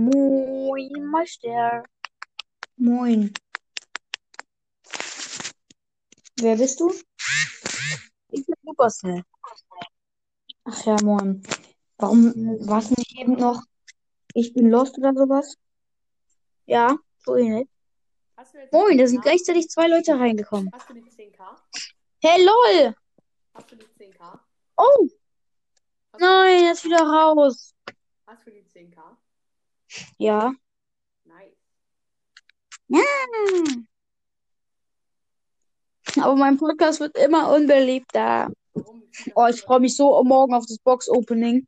Moin, Meister. Moin. Wer bist du? Ich bin Supercell. Ach ja, moin. Warum warst du nicht eben noch? Ich bin lost oder sowas? Ja, so ähnlich. Moin, da 10K? sind gleichzeitig zwei Leute reingekommen. Hast du die 10k? Hey, lol. Hast du die 10k? Oh, Hast nein, er ist wieder raus. Hast du die 10k? Ja. Nice. Hm. Aber mein Podcast wird immer unbeliebter. Oh, ich freue mich so morgen auf das Box-Opening.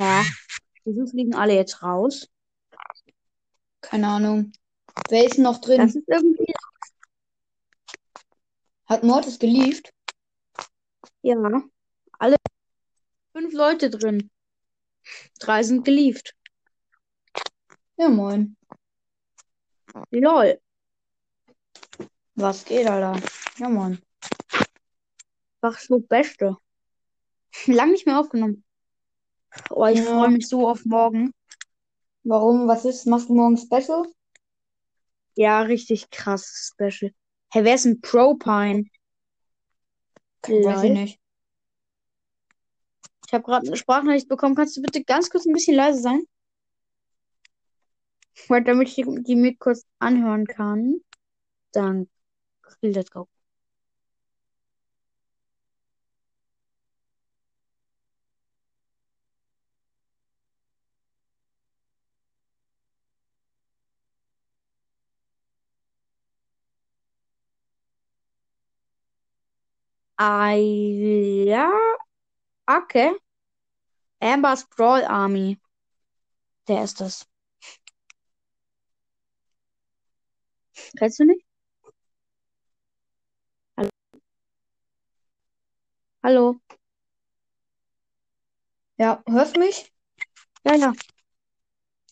Ja. Wieso fliegen alle jetzt raus? Keine Ahnung. Wer ist noch drin? Das ist irgendwie. Hat Mortis geliefert? Ja. Alle fünf Leute drin. Drei sind geliefert. Ja, moin. Lol. Was geht, Alter? Ja, moin. Einfach so Beste. Lang nicht mehr aufgenommen. Oh, ich Ja. freue mich so auf morgen. Warum? Was ist? Machst du morgen Special? Ja, richtig krass Special. Hey, wer ist ein Propine? Weiß ich nicht. Ich habe gerade eine Sprachnachricht bekommen. Kannst du bitte ganz kurz ein bisschen leise sein? Weil damit ich die, die mir kurz anhören kann. Dann let's go. Ah, ja. Okay. Amber's Brawl Army. Der ist das. Kennst du nicht? Hallo? Hallo? Ja, hörst du mich? Ja, ja.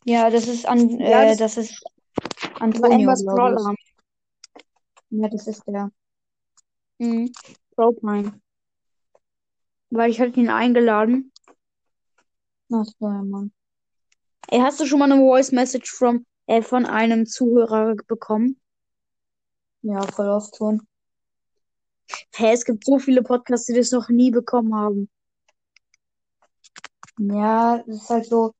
Ja, das ist an, Ja, äh, das- das ist Antonio, Amber's Brawl. Army. Ja, das ist der. Mhm. Propine. Weil ich hatte ihn eingeladen. Ach so, ja, Mann. Ey, hast du schon mal eine Voice Message from, äh, von einem Zuhörer bekommen? Ja, voll oft schon. Hä, es gibt so viele Podcasts, die das noch nie bekommen haben. Ja, das ist halt so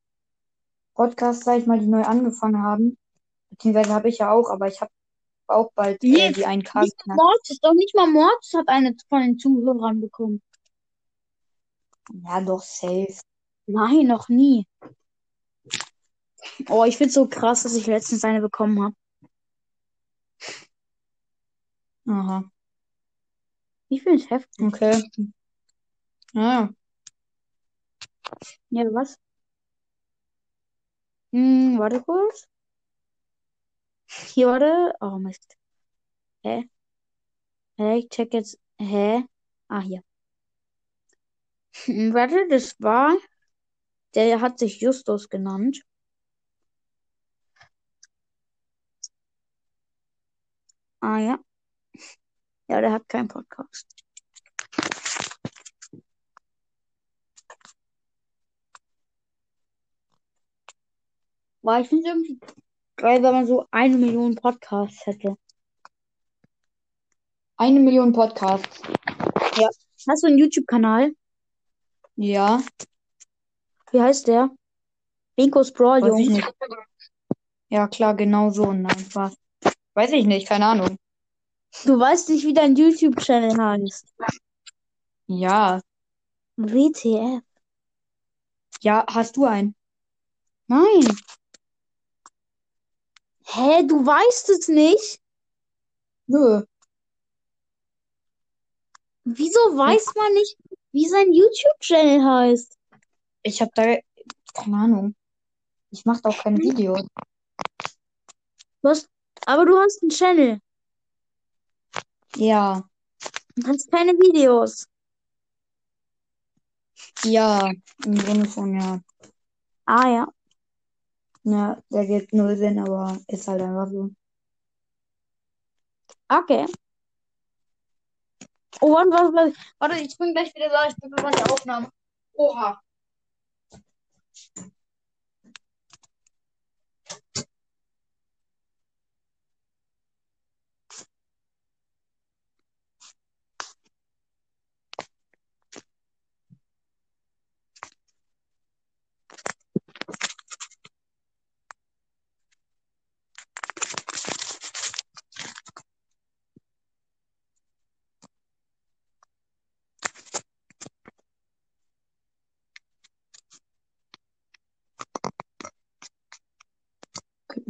Podcasts, sag ich mal, die neu angefangen haben. Beziehungsweise habe ich ja auch, aber ich habe auch bald äh, die 1K Nicht geknackt. Mortis, doch nicht mal Mortis hat eine von den Zuhörern bekommen. Ja, doch, safe. Nein, noch nie. Oh, ich find's so krass, dass ich letztens eine bekommen habe. Aha, Ich find's heftig. okay. Ja, Ja, was? Hm, warte kurz. Hier, warte. Oh, Mist. Hä? Hä, ich check jetzt. Hä? Ah, hier. Hm, Warte, das war. Der hat sich Justus genannt. Ah, ja. Ja, der hat keinen Podcast. Boah, ich finde irgendwie geil, wenn man so eine Million Podcasts hätte. eine Million Podcasts. Hast du einen YouTube-Kanal? Ja, Wie heißt der? Rinkos Brawl, weiß ich Jungs. nicht. Ja, klar, genau so. Nein, Spaß. Weiß ich nicht, keine Ahnung. Du weißt nicht, wie dein YouTube-Channel heißt. Ja, WTF? ja, hast du einen? Nein. Hä, du weißt es nicht? Nö. Wieso weiß man nicht, wie sein YouTube-Channel heißt? Ich habe da keine Ahnung. Ich mache auch kein Video. Du hast, aber du hast einen Channel Ja, und hast keine Videos. ja, im Grunde schon, ja. Ah ja. Ja, der gibt null Sinn, aber ist halt einfach so. Okay. Oh, warte, warte, warte. Warte, ich bin gleich wieder da. Ich bin gerade die Aufnahme. Oha.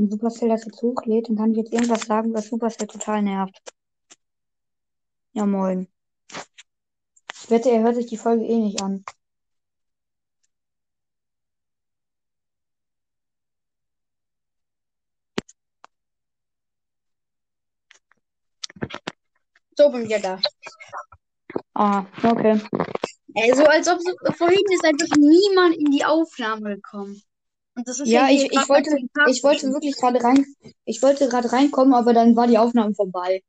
Wenn Supercell das jetzt hochlädt, dann kann ich jetzt irgendwas sagen, was Supercell total nervt. Ja, moin. Ich wette, er hört sich die Folge eh nicht an. So bin ich ja da. Ah, okay. Ey, so als ob so, vorhin ist einfach niemand in die Aufnahme gekommen. Und das ist Ja, ich, ich wollte, ich wollte wirklich gerade rein, ich wollte gerade reinkommen, aber dann war die Aufnahme vorbei.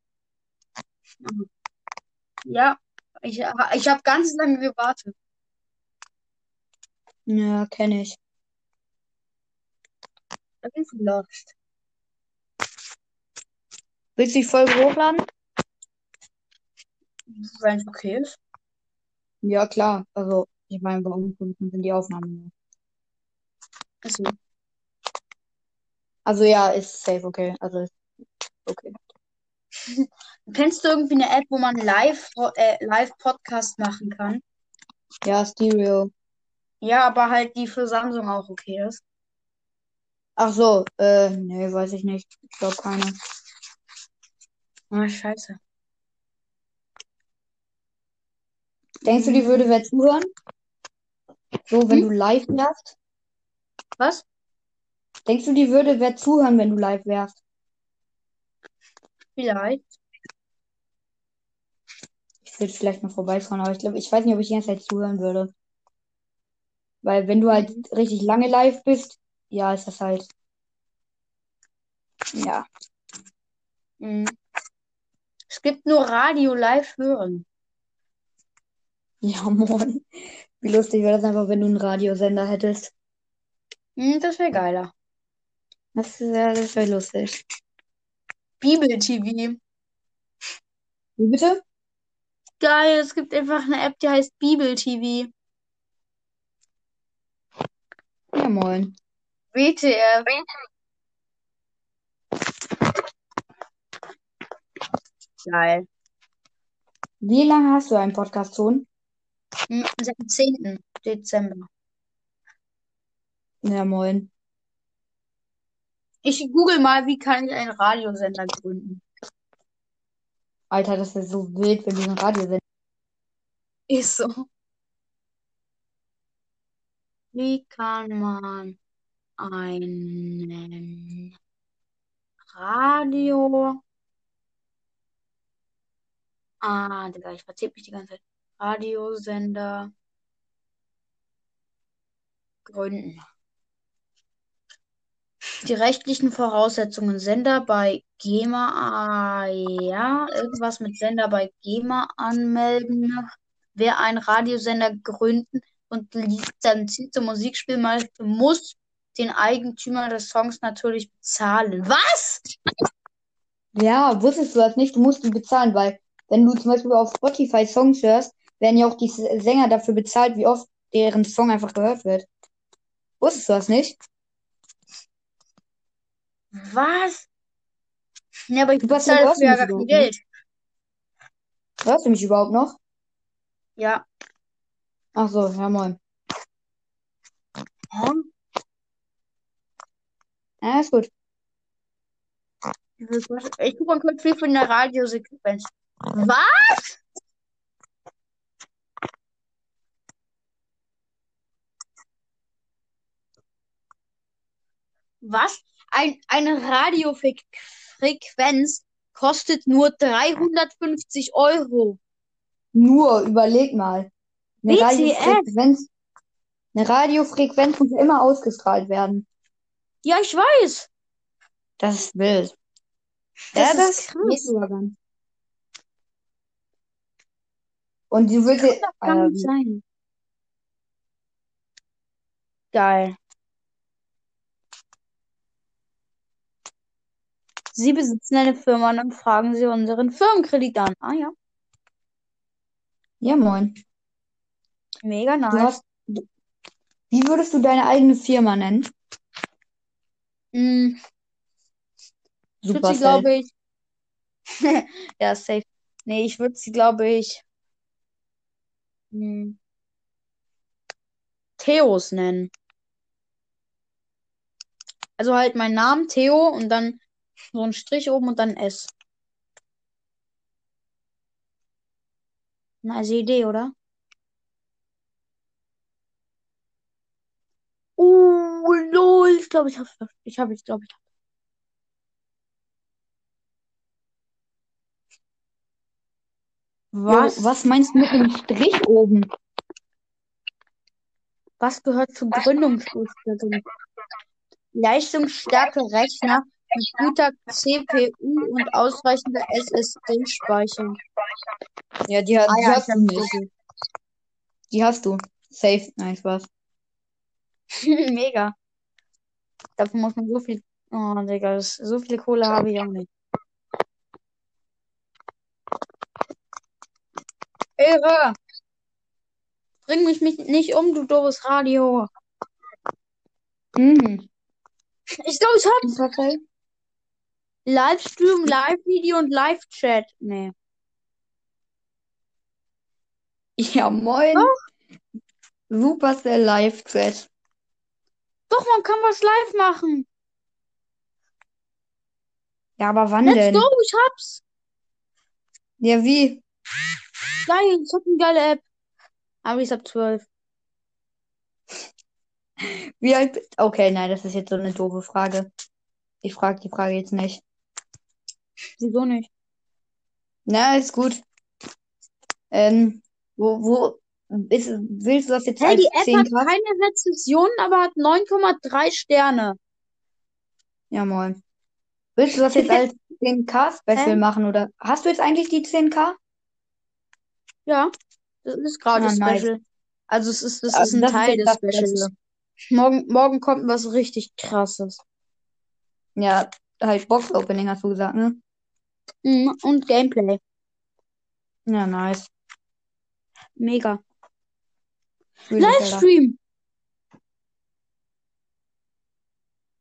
Ja, ich, ich habe ganz lange gewartet. Ja, kenne ich. Ich lost. Willst du die Folge hochladen? Wenn es okay ist. Ja, klar. Also, ich meine, warum sind die Aufnahmen? Also, Also ja, ist safe okay. Also okay. kennst du irgendwie eine App, wo man live, äh, live Podcast machen kann? Ja, Stereo. Ja, aber halt die für Samsung auch okay ist. Ach so, äh, nee, weiß ich nicht. Ich glaube keine. Ah, scheiße. Denkst du, die würde wer zuhören? So, wenn Hm? du live wärst? Was? Denkst du, die würde wer zuhören, wenn du live wärst? Vielleicht. Ich würde vielleicht mal vorbeischauen, aber ich glaube, ich weiß nicht, ob ich die ganze Zeit zuhören würde. Weil wenn du halt Mhm. richtig lange live bist, ja, ist das halt. Ja. Mhm. Es gibt nur Radio live hören. Ja, moin. Wie lustig wäre das einfach, wenn du einen Radiosender hättest. Mhm, das wäre geiler. Das wäre das wär lustig. Bibel-TV. Wie bitte? Geil, es gibt einfach eine App, die heißt Bibel-TV. Ja, moin. WTF. Geil. Wie lange hast du einen Podcast schon? Mhm, Seit dem 10. Dezember. Ja, moin. Ich google mal, wie kann ich einen Radiosender gründen. Alter, das ist so wild, wenn du einen Radiosender. Ist so. Wie kann man einen Radio. Ah, Digga, ich verzähl mich die ganze Zeit. Radiosender gründen. Die rechtlichen Voraussetzungen. Sender bei GEMA, ah, ja, irgendwas mit Sender bei GEMA anmelden. Wer einen Radiosender gründen und lizenzierte Musikspiel möchte, muss den Eigentümer des Songs natürlich bezahlen. Was? Ja, wusstest du das nicht? Du musst die bezahlen, weil wenn du zum Beispiel auf Spotify Songs hörst, werden ja auch die Sänger dafür bezahlt, wie oft deren Song einfach gehört wird. Wusstest du das nicht? Was? Ja, aber ich Du bezahle dafür ja gar kein überhaupt Geld. Hörst du mich überhaupt noch? Ja. Ach so, ja moin. Hm? Ja, ist gut. Ich gucke mal kurz viel von der Radiosequenz. Was? Was? Ein, eine Radiofrequenz kostet nur 350 Euro. Nur überleg mal. Eine WTF? Radiofrequenz, eine Radiofrequenz muss immer ausgestrahlt werden. Ja, ich weiß. Das ist wild. Das ja, ist das krass. Und du willst, Das kann ähm, nicht sein. Geil. Sie besitzen eine Firma und dann fragen Sie unseren Firmenkredit an. Ah ja, Ja, moin. mega Du nice. hast, du, wie würdest du deine eigene Firma nennen? Hm, ich würde sie, glaube ich. Ja, safe. Nee, ich würde sie, glaube ich, hm, Theos nennen. Also halt mein Name, Theo, und dann so ein Strich oben und dann S. Nice Idee, oder? Uh, lol, ich glaube, ich habe ich habe ich glaube ich. Jo, Was? was meinst du mit dem Strich oben? Was gehört zur Gründungsausstattung? Leistungsstarke Rechner mit guter CPU und ausreichender SSD-Speicher. Ja, die, ha- Ah die ja, hast du nicht. Die hast du. Safe. Nein, Spaß. Mega. Dafür muss man so viel. Oh, Digga, das, so viel Kohle habe ich auch nicht. Irre! Bring mich nicht um, du doofes Radio. Mhm. Ich glaube, ich habe Supercell? Livestream, Live-Video und Live-Chat. Nee. Ja, moin. Supercell Live Chat. Doch, man kann was live machen. Ja, aber wann Let's denn? go, ich hab's. Ja, wie? Geil, ich hab eine geile App. Aber ich ab 12. Wie alt bist Okay, nein, das ist jetzt so eine doofe Frage. Ich frage die Frage jetzt nicht. Wieso nicht? Na, ist gut. Ähm, wo, wo ist, willst du das jetzt Hey, als die App hat 10K? keine Rezession, aber hat 9,3 Sterne. Ja, moin. Willst du das jetzt als 10K-Special Hä? machen oder hast du jetzt eigentlich die 10K? Ja, das ist gerade Ah, nice. Special. Also es ist, das Also ist ein das ist Teil jetzt des Specials. Morgen, morgen kommt was richtig krasses. Ja, halt Box-Opening hast du gesagt, ne? Mhm, und Gameplay. Ja, nice. Mega. Livestream.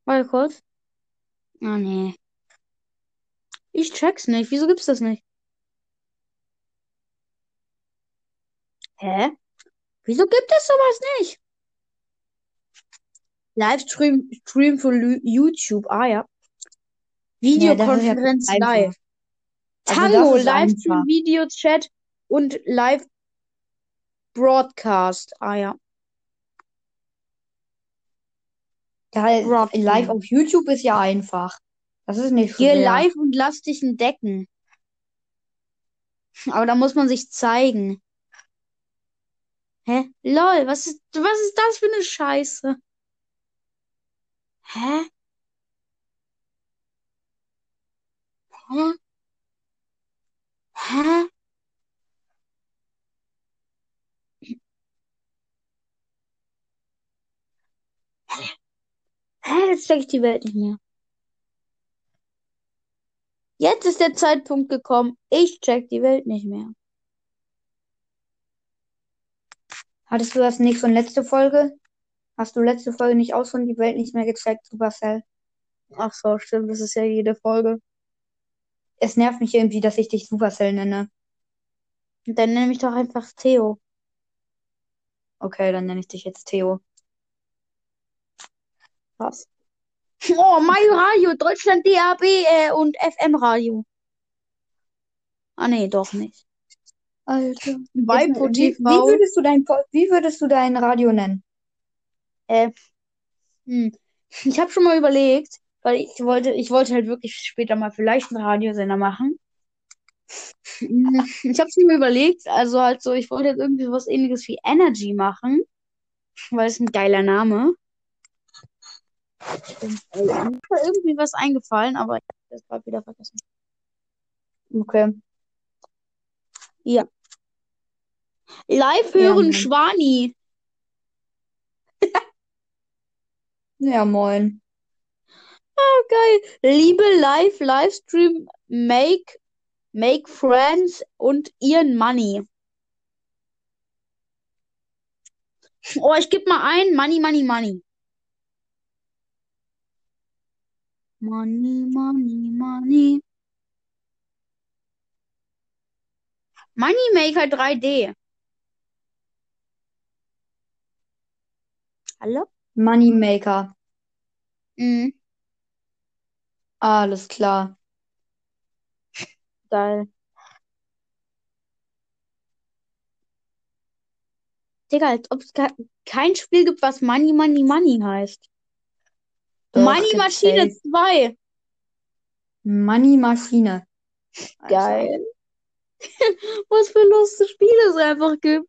Warte kurz. Ah, nee. Ich check's nicht. Wieso gibt's das nicht? Hä? Wieso gibt es sowas nicht? Livestream Stream für Lu- YouTube. Ah ja. Ja, ja Videokonferenz einfach. live. Also Tango, ist Livestream. Videochat und Live Broadcast. Ah ja. Ja, live auf YouTube ist ja einfach. Das ist nicht Geh schwer. live und lass dich entdecken. Aber da muss man sich zeigen. Hä? Lol, was ist, was ist das für eine Scheiße? Hä? Hä? Hä? Hä? Jetzt check ich die Welt nicht mehr. Jetzt ist der Zeitpunkt gekommen. Ich check die Welt nicht mehr. Hattest du das nicht von letzte Folge? Hast du letzte Folge nicht auch schon die Welt nicht mehr gezeigt, Supercell? Ach so, stimmt. Das ist ja jede Folge. Es nervt mich irgendwie, dass ich dich Supercell nenne. Dann nenne ich doch einfach Theo. Okay, dann nenne ich dich jetzt Theo. Was? Oh, Mayo Radio, Deutschland DAB äh, und FM Radio. Ah nee, doch nicht. Alter. Waipo Jetzt, wie, TV. wie würdest du dein, wie würdest du dein Radio nennen? Äh, hm. Ich habe schon mal überlegt, weil ich wollte, ich wollte halt wirklich später mal vielleicht einen Radiosender machen. Ich habe schon mal überlegt, also halt so, ich wollte jetzt irgendwie was ähnliches wie Energy machen, weil es ein geiler Name. Und, äh, mir ist irgendwie was eingefallen, aber ich habe das gerade wieder vergessen. Okay. Live Ja, hören Mann. Schwani. Ja, moin. Oh, geil. Liebe Live, Livestream, Make, Make Friends und Ian Money. Oh, ich gebe mal ein. Money, Money, Money. Money, Money, Money. Moneymaker 3D. Hallo? Moneymaker. Mhm, Alles klar. geil. Digga, als ob es kein Spiel gibt, was Money, Money, Money heißt. Doch, Money Maschine safe. 2. Money Maschine. Geil. Was für lustige Spiele es einfach gibt.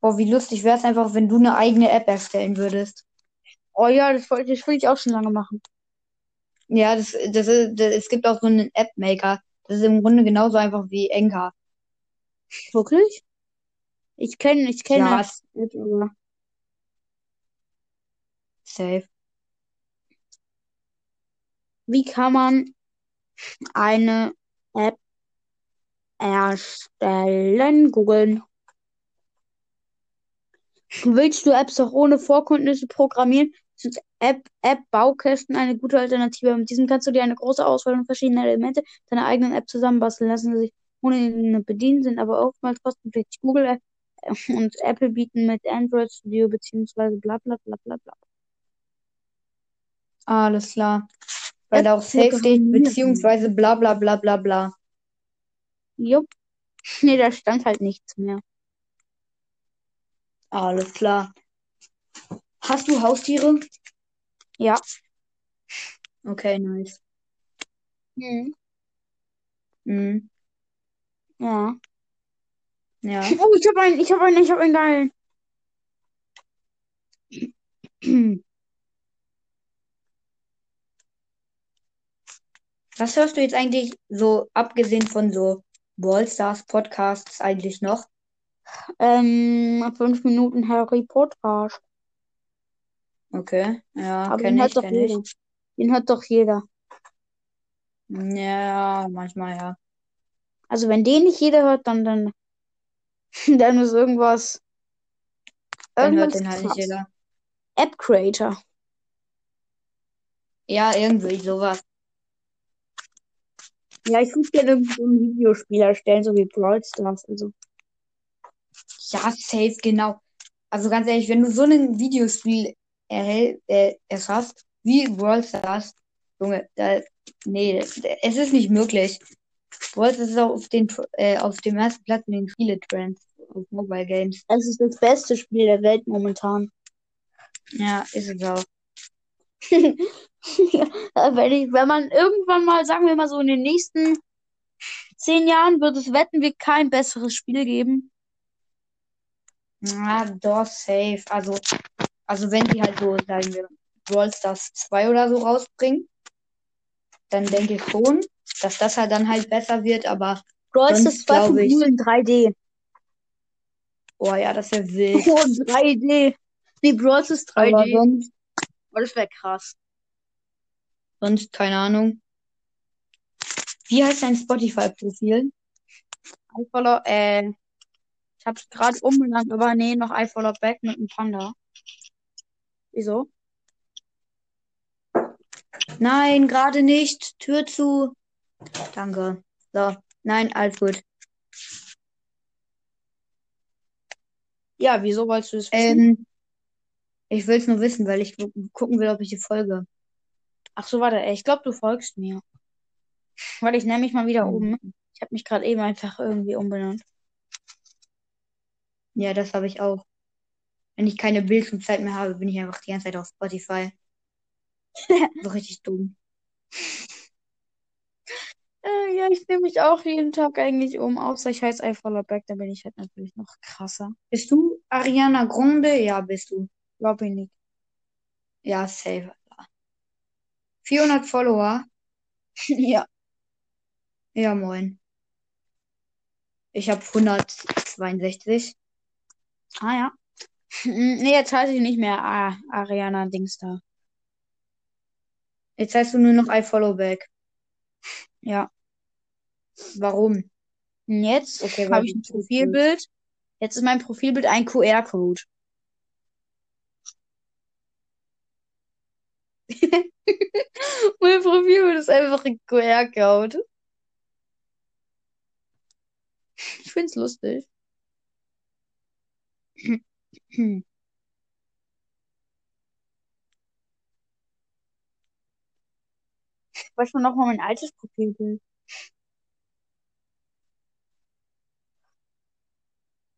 Boah, wie lustig wäre es einfach, wenn du eine eigene App erstellen würdest. Oh ja, das wollte das will ich auch schon lange machen. Ja, das, das ist, das, es gibt auch so einen App-Maker. Das ist im Grunde genauso einfach wie Enka. Wirklich? Ich kenne, ich kenne Ja, es nicht, aber safe. wie kann man eine App erstellen? Googeln. Willst du Apps auch ohne Vorkenntnisse programmieren? App, App-Baukästen eine gute Alternative. Mit diesem kannst du dir eine große Auswahl von verschiedenen Elemente deiner eigenen App zusammenbasteln lassen, sich ohne bedienen, sind aber oftmals kostenpflichtig. Google App und Apple bieten mit Android Studio beziehungsweise bla bla bla bla bla. Alles klar. Weil da auch App safe steht, programmieren. beziehungsweise bla bla bla bla bla. Jupp. Nee, da stand halt nichts mehr. Alles klar. Hast du Haustiere? Ja. Okay, nice. Mhm. Mhm. Ja. Ja. Oh, ich habe einen, ich habe einen, ich habe einen geilen. Was hörst du jetzt eigentlich so, abgesehen von so Brawl Stars Podcasts eigentlich noch? Ähm, fünf Minuten Harry Potter. Okay, ja, Aber den hört ich, doch kenne ich. jeder. Den hört doch jeder. Ja, manchmal ja. Also wenn den nicht jeder hört, dann, dann, dann ist irgendwas, Dann hört irgendwas den halt nicht jeder. App Creator. Ja, irgendwie sowas. Ja, ich würde gerne irgendwie so ein Videospiel erstellen, so wie Brawl Stars. Also, Ja, safe, genau. Also ganz ehrlich, wenn du so ein Videospiel erhält, äh, erschaffst, wie Brawl Stars, Junge, da, nee, es ist nicht möglich. Brawl Stars ist auch auf den, äh, auf dem ersten Platz in den Spieletrends auf Mobile Games. es ist das beste Spiel der Welt momentan. Ja, ist es auch. Wenn ich, wenn man irgendwann mal, sagen wir mal so in den nächsten zehn Jahren, wird es Wetten wir kein besseres Spiel geben. Ja, doch, safe. Also, also wenn die halt so, sagen wir, Brawl Stars 2 oder so rausbringen, dann denke ich schon, dass das halt dann halt besser wird, aber Brawl Stars Sonst 2 von ich- in 3D. oh ja, das wäre wild. Oh, 3D. Nee, Brawl Stars Aber 3D. sonst, Oh, das wäre krass. sonst keine Ahnung. Wie heißt dein Spotify-Profil? I follow, äh, ich hab's gerade umbenannt, aber nee, noch I follow back mit einem Panda. Wieso? Nein, gerade nicht. Tür zu. Danke. So, nein, alles gut. Ja, wieso wolltest du das wissen? Ähm, ich will es nur wissen, weil ich gu- gucken will, ob ich die folge. Ach so, warte, ich glaube, du folgst mir. Warte, ich nenne mich mal wieder um. Ich habe mich gerade eben einfach irgendwie umbenannt. Ja, das habe ich auch. Wenn ich keine Bildschirmzeit mehr habe, bin ich einfach die ganze Zeit auf Spotify. So richtig dumm. Äh, ja, ich nehme mich auch jeden Tag eigentlich um, außer ich heiße I follow back, dann bin ich halt natürlich noch krasser. Bist du Ariana Grande? Ja, bist du. Glaub ich nicht. Ja, safe. 400 Follower? Ja. Ja, moin. Ich habe 162. Ah ja. Nee, jetzt heiße ich nicht mehr ah, Ariana Dings da. Jetzt heißt du nur noch I follow back. Ja. Warum? Und jetzt Okay, habe ich ein. Profilbild. Jetzt ist mein Profilbild ein QR-Code. Mein Profilbild ist einfach ein QR-Code. Ich find's lustig. Hm. Ich weiß schon noch mal mein altes Profilbild.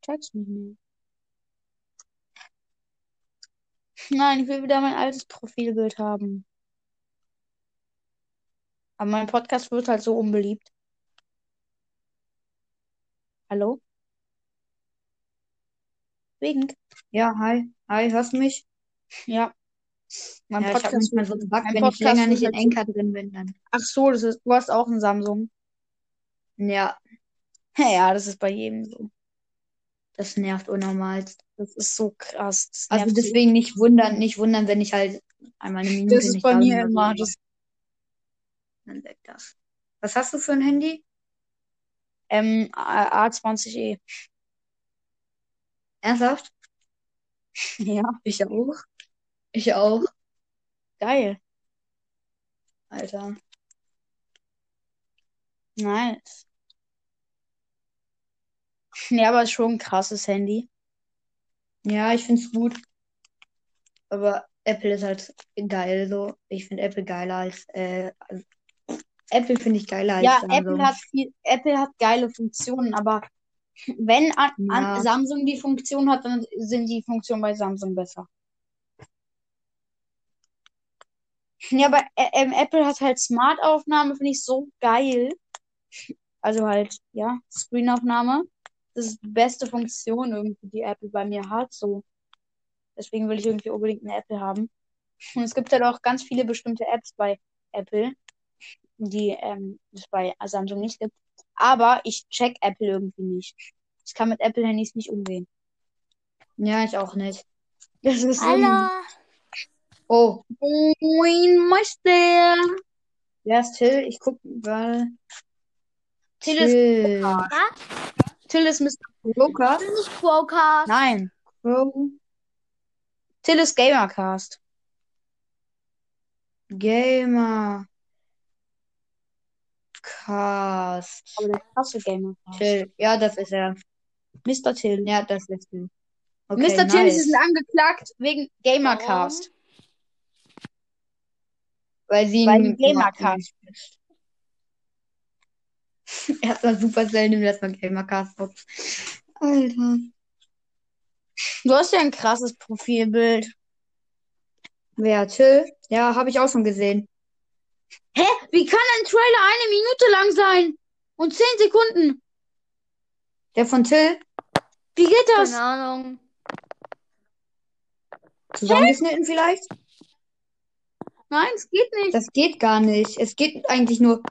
Check's nicht mehr. Nein, ich will wieder mein altes Profilbild haben. Aber mein Podcast wird halt so unbeliebt. Hallo? Wink. Ja, hi. Hi, hörst du mich? Ja. Mein Ja, ich habe Podcast manchmal so einen Bug, mein wenn ich Podcast länger nicht in so. Anchor drin bin, dann. Ach so, das ist, du hast auch ein Samsung. Ja, Ja, das ist bei jedem so. das nervt unnormal. Das ist so krass. Das Also nervt so. deswegen nicht wundern, nicht wundern, wenn ich halt einmal eine Minute Das ist nicht bei da bin mir oder so, immer. aber Das, dann weg das. Was hast du für ein Handy? ähm, A- A20e. Ernsthaft? Ja, Ich auch. Ich auch, geil. Alter. Nice. Ja, aber ist schon ein krasses Handy. Ja, ich find's gut. Aber Apple ist halt geil so. Ich finde Apple geiler als äh, Apple finde ich geiler als Ja, Samsung. Apple hat viel, Apple hat geile Funktionen, aber wenn an, an Ja. Samsung die Funktion hat, dann sind die Funktionen bei Samsung besser. Ja, aber Ä- ähm, Apple hat halt Smart-Aufnahme, finde ich so geil. Also halt, ja, Screen-Aufnahme. Das ist die beste Funktion irgendwie, die Apple bei mir hat. So. Deswegen will ich irgendwie unbedingt eine Apple haben. Und es gibt halt auch ganz viele bestimmte Apps bei Apple, die ähm, es bei Samsung nicht gibt. Aber ich check Apple irgendwie nicht. Ich kann mit Apple-Handys nicht umgehen. Ja, ich auch nicht. Das ist so. Hallo. Oh, Moin, Meister. wer ist Till? Ich guck gerade. Till ist, Till. Was? Till ist Mr. Joker. Das ist Crowcast. Nein, Crow. Till ist Gamercast. Gamer. Cast. Aber der krasse Gamercast. Till. Ja, das ist er. Mr. Till. Ja, das ist Till. Okay, Mr. Till, nice. Sie sind angeklagt wegen Gamercast. Weil sie Weil Gamercast. Erstmal Supercell, nimm erstmal Gamercast Box. Alter. Du hast ja ein krasses Profilbild. Wer? Till? Ja, habe ich auch schon gesehen. Hä? Wie kann ein Trailer eine Minute lang sein? Und zehn Sekunden? Der von Till? Wie geht das? Keine Ahnung. Zusammengeschnitten vielleicht? Nein, es geht nicht. Das geht gar nicht. Es geht eigentlich nur.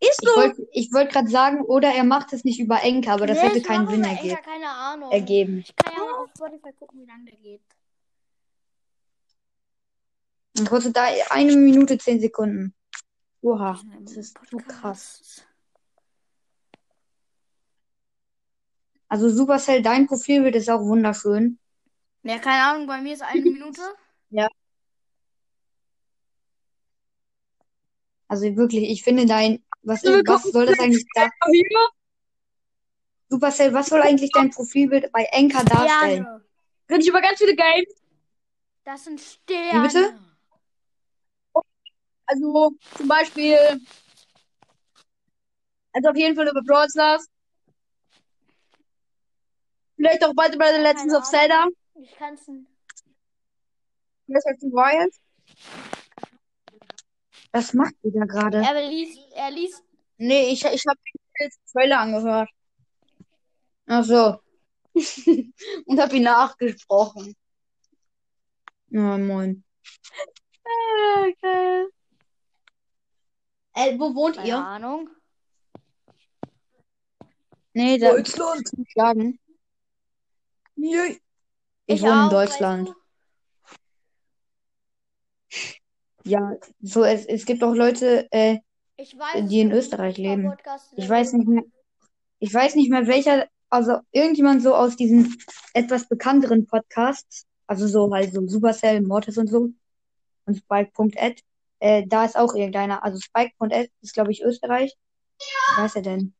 Ist Ich so. wollte ich wollt gerade sagen, oder er macht es nicht über Enker, aber das Nee, hätte keinen Sinn Ahnung. ergeben. Ich kann ja mal auf Spotify gucken, wie lange der geht. Und kostet da eine Minute zehn Sekunden. Oha, das ist so krass. Also Supercell, dein Profilbild ist auch wunderschön. Ja, keine Ahnung, bei mir ist eine Minute. Also wirklich, ich finde dein. Was, Wir was soll das eigentlich da? Supercell, was soll eigentlich dein Profilbild bei Enker darstellen? Sterne. Rede ich über ganz viele Games. Das sind Sterne. bitte? Also zum Beispiel. Also auf jeden Fall über Brawl Stars. Vielleicht auch bald über The Legends of Zelda. Ich kann's nicht. Breath of the Wild. Was macht ihr da gerade? Er liest, er liest. Nee, ich, ich habe den Trailer angehört. Ach so. Und habe ihn nachgesprochen. Na, moin. Ah, geil. Äh, wo wohnt Keine ihr? Ahnung. Nee, da Deutschland. sagen. Yay. Ich, wohne in auch, Deutschland. weißt Ja, so es, es gibt auch Leute, äh? Ich weiß, die in Österreich leben. In Ich weiß nicht mehr, ich weiß nicht mehr welcher, also irgendjemand so aus diesen etwas bekannteren Podcasts, also so halt so Supercell, Mortis und so und Spike.ed, äh, da ist auch irgendeiner, also Spike.ed ist glaube ich Österreich. Wer ist er denn?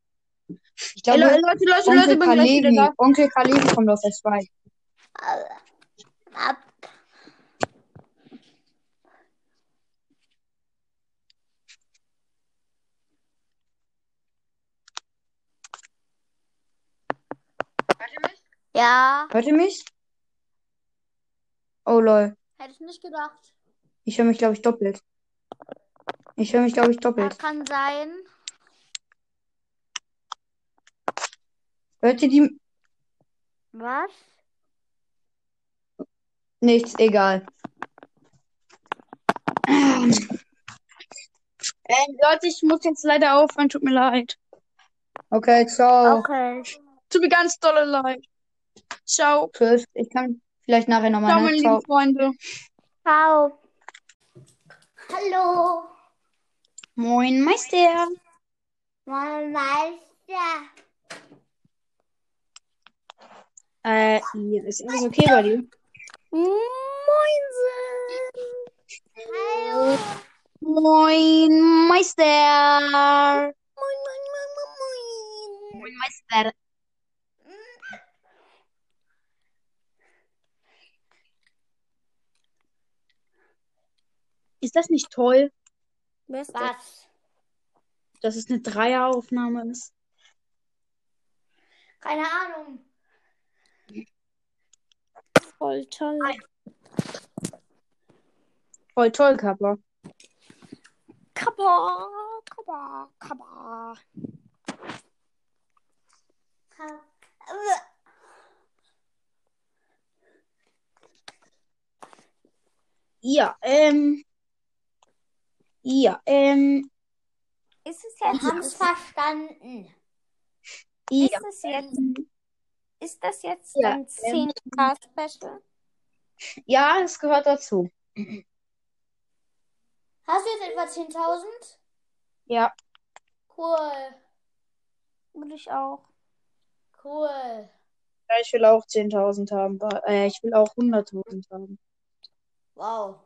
Ich glaube, Le- Leute, Leute, Leute, Onkel wieder Kalevi, da. Onkel Kalevi kommt aus der Schweiz. Ab. Ja, Hört ihr mich? Oh lol, hätte ich nicht gedacht. ich höre mich glaube ich doppelt. Ich höre mich glaube ich doppelt. kann sein. Hört ihr die? Was? Nichts, egal. Ähm, Leute, ich muss jetzt leider aufhören, tut mir leid. Okay, ciao. Okay. Tut mir ganz dolle leid. Ciao. Tschüss. Ich kann vielleicht nachher nochmal, Ciao, ne? meine Ciao. lieben Freunde. Ciao. Hallo. Moin, Meister. Mein Meister. Äh, ja, ist alles okay bei dir? Moinsen. Hallo. Moin, Meister. Moin, moin, moin, moin, moin. Moin, Meister. Ist das nicht toll, Was? dass es eine Dreieraufnahme ist? Keine Ahnung. Voll toll. Voll toll, Kappa. Kappa, Kappa, Kappa. Ja, ähm. Ja, ähm. Ist es jetzt? Wir haben es verstanden. Ja. Ist es jetzt, ist das jetzt Ja, ein 10K-Special? Ja, es gehört dazu. Hast du jetzt etwa 10.000? Ja. Cool. Würde ich auch. Cool. Ja, ich will auch 10.000 haben. Äh, ich will auch 100.000 haben. Wow.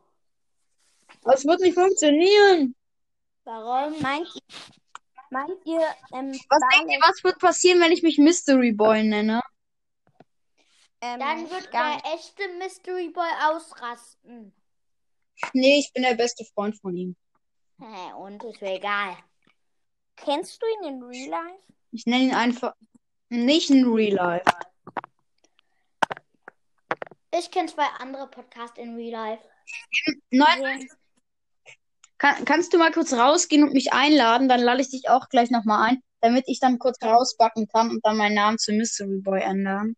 Es wird nicht funktionieren. Warum? Meint ihr, meint ihr, ähm, Was denkt ihr, was wird passieren, wenn ich mich Mystery Boy nenne? ähm, Dann wird der echte Mystery Boy ausrasten. Nee, ich bin der beste Freund von ihm. Hä, Und ist mir egal. Kennst du ihn in Real Life? Ich nenne ihn einfach nicht in Real Life. Ich kenne zwei andere Podcasts in Real Life. Nein, kann, kannst du mal kurz rausgehen und mich einladen? Dann lade ich dich auch gleich nochmal ein, damit ich dann kurz rausbacken kann und dann meinen Namen zu Mystery Boy ändern.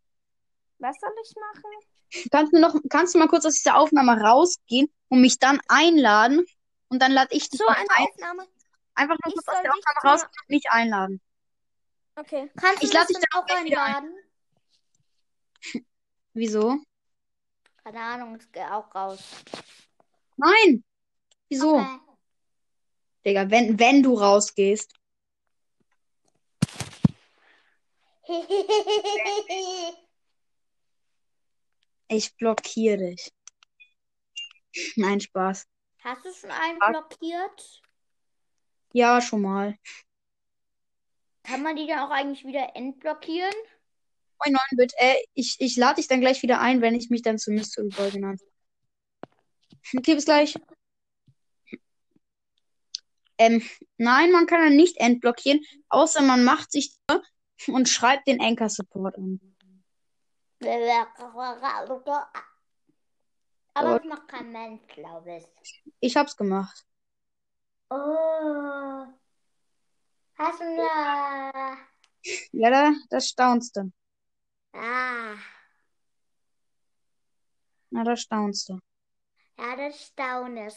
Was soll ich machen? Kannst du noch, kannst du mal kurz aus dieser Aufnahme rausgehen und mich dann einladen? Und dann lade ich dich So noch eine ein. Aufnahme. Einfach nur Ich kurz aus der Aufnahme rausgehen und mich einladen. Okay. Kannst du Ich lade mich dich dann auch wieder ein. einladen? Wieso? Keine Ahnung, ich gehe auch raus. Nein! Wieso? Okay. Digga, wenn, wenn du rausgehst. Ich blockiere dich. Nein, Spaß. Hast du schon einen Was? blockiert? Ja, schon mal. Kann man die dann auch eigentlich wieder entblockieren? Moin, 9-Bit. Äh, ich, ich lade dich dann gleich wieder ein, wenn ich mich dann zu Mystery Boy genannt habe. Okay, bis gleich. Ähm, nein, man kann dann nicht entblockieren, außer man macht sich und schreibt den Anchor Support an. Aber das macht kein Mensch, glaube ich. Ich hab's gemacht. Oh. Hast du eine... Ja, da, das staunst du. Ah. Na, da staunst du. Ja, das Staunen.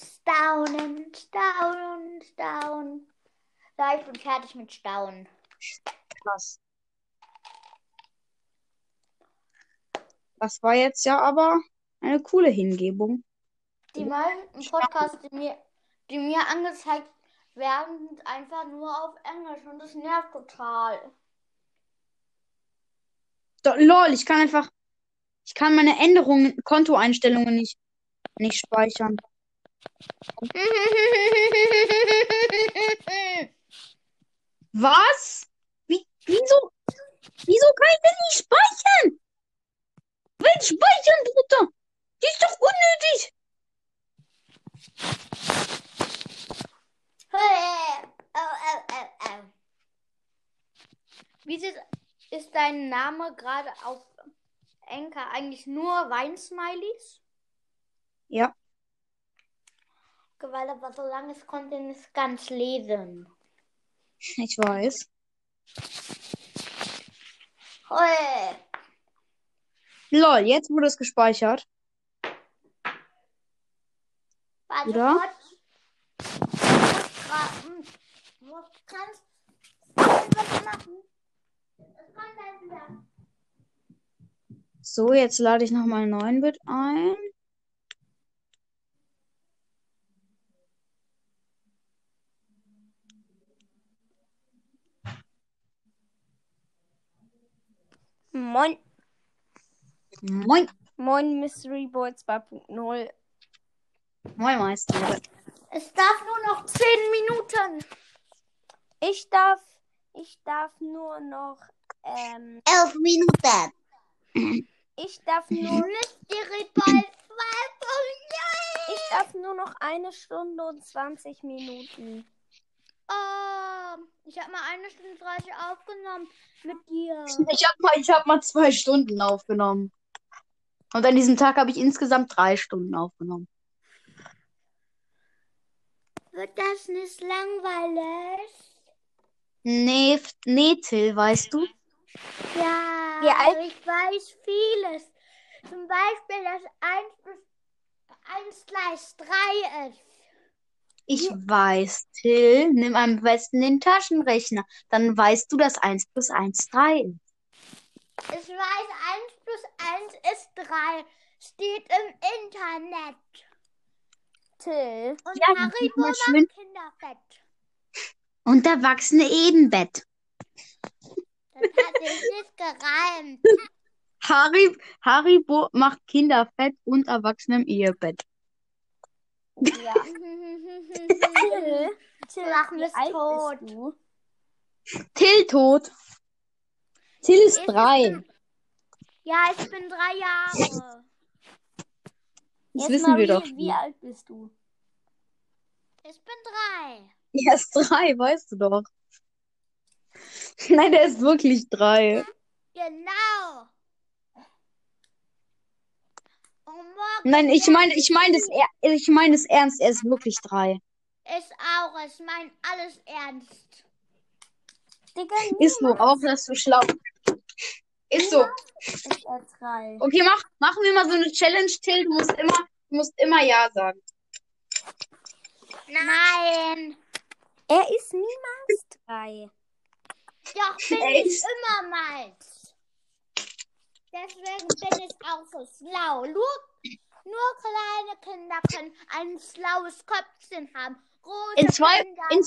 Staunen, staunen, staunen. So, ich bin fertig mit Staunen. Krass. Das war jetzt ja aber eine coole Hingebung. Die meisten Podcasts, die mir, die mir angezeigt werden, sind einfach nur auf Englisch und das nervt total. Do lol, ich kann einfach. Ich kann meine Änderungen, Kontoeinstellungen nicht, nicht speichern. Was? Wie, wieso? Wieso kann ich denn nicht speichern? Will speichern, Bruder? Die ist doch unnötig. oh, oh, oh, oh. Wie ist, ist dein Name gerade auf Enker eigentlich nur Weinsmileys? Ja. Weil aber so lange es konnte nicht ganz lesen. Ich weiß. Hey. Lol, jetzt wurde es gespeichert. Warte Oder? hm, muss ganz was machen. Es kommt gleich wieder. So, jetzt lade ich nochmal einen neuen Bit ein. Moin, Moin. moin Mystery Boy 2.0. Moin, Meister. Es darf nur noch 10 Minuten. Ich darf, ich darf nur noch, ähm, 11 Minuten. ich darf nur, Mystery Ball 2.0. ich darf nur noch eine Stunde und 20 Minuten. Oh, ich habe mal eine Stunde 30 aufgenommen mit dir. Ich habe mal, ich hab mal zwei Stunden aufgenommen. Und an diesem Tag habe ich insgesamt drei Stunden aufgenommen. Wird das nicht langweilig? Nee, nee, Till, weißt du? Ja, Wie alt- ich weiß vieles. Zum Beispiel, dass 1 plus 1 gleich 3 ist. Ich weiß, Till, nimm am besten den Taschenrechner. Dann weißt du, dass 1 plus 1 3 ist. Ich weiß, 1 plus 1 ist 3. Steht im Internet. Till, Und Ja, Haribo macht schön. Kinderfett. Und Erwachsene Ebenbett. Das hat sich nicht gereimt. Harry, Haribo macht Kinder fett und Erwachsene im Ehebett. Ja. Till, Till, alt tot. bist du? Till tot. Till ist Ich drei. bin- Ja, ich bin drei Jahre. Das Jetzt wissen wir doch. Wie alt bist du? Ich bin drei. Er ist drei, weißt du doch. Nein, der ist wirklich drei. Genau. Und morgen Nein, ich meine, ich meine das, er- ich meine das ernst. Er ist wirklich drei. Ich auch. Ich meine alles ernst. Digga, Ist so, auch dass du schlau. Ist so. ist er drei. Okay, mach, machen wir mal so eine Challenge, Till. Du musst immer, du musst immer Ja sagen. Nein. Er ist niemals drei. Doch bin Echt? ich immer mal. Deswegen bin ich auch so schlau. Nur, nur kleine Kinder können ein schlaues Köpfchen haben. Große In zwei, Kinder. in,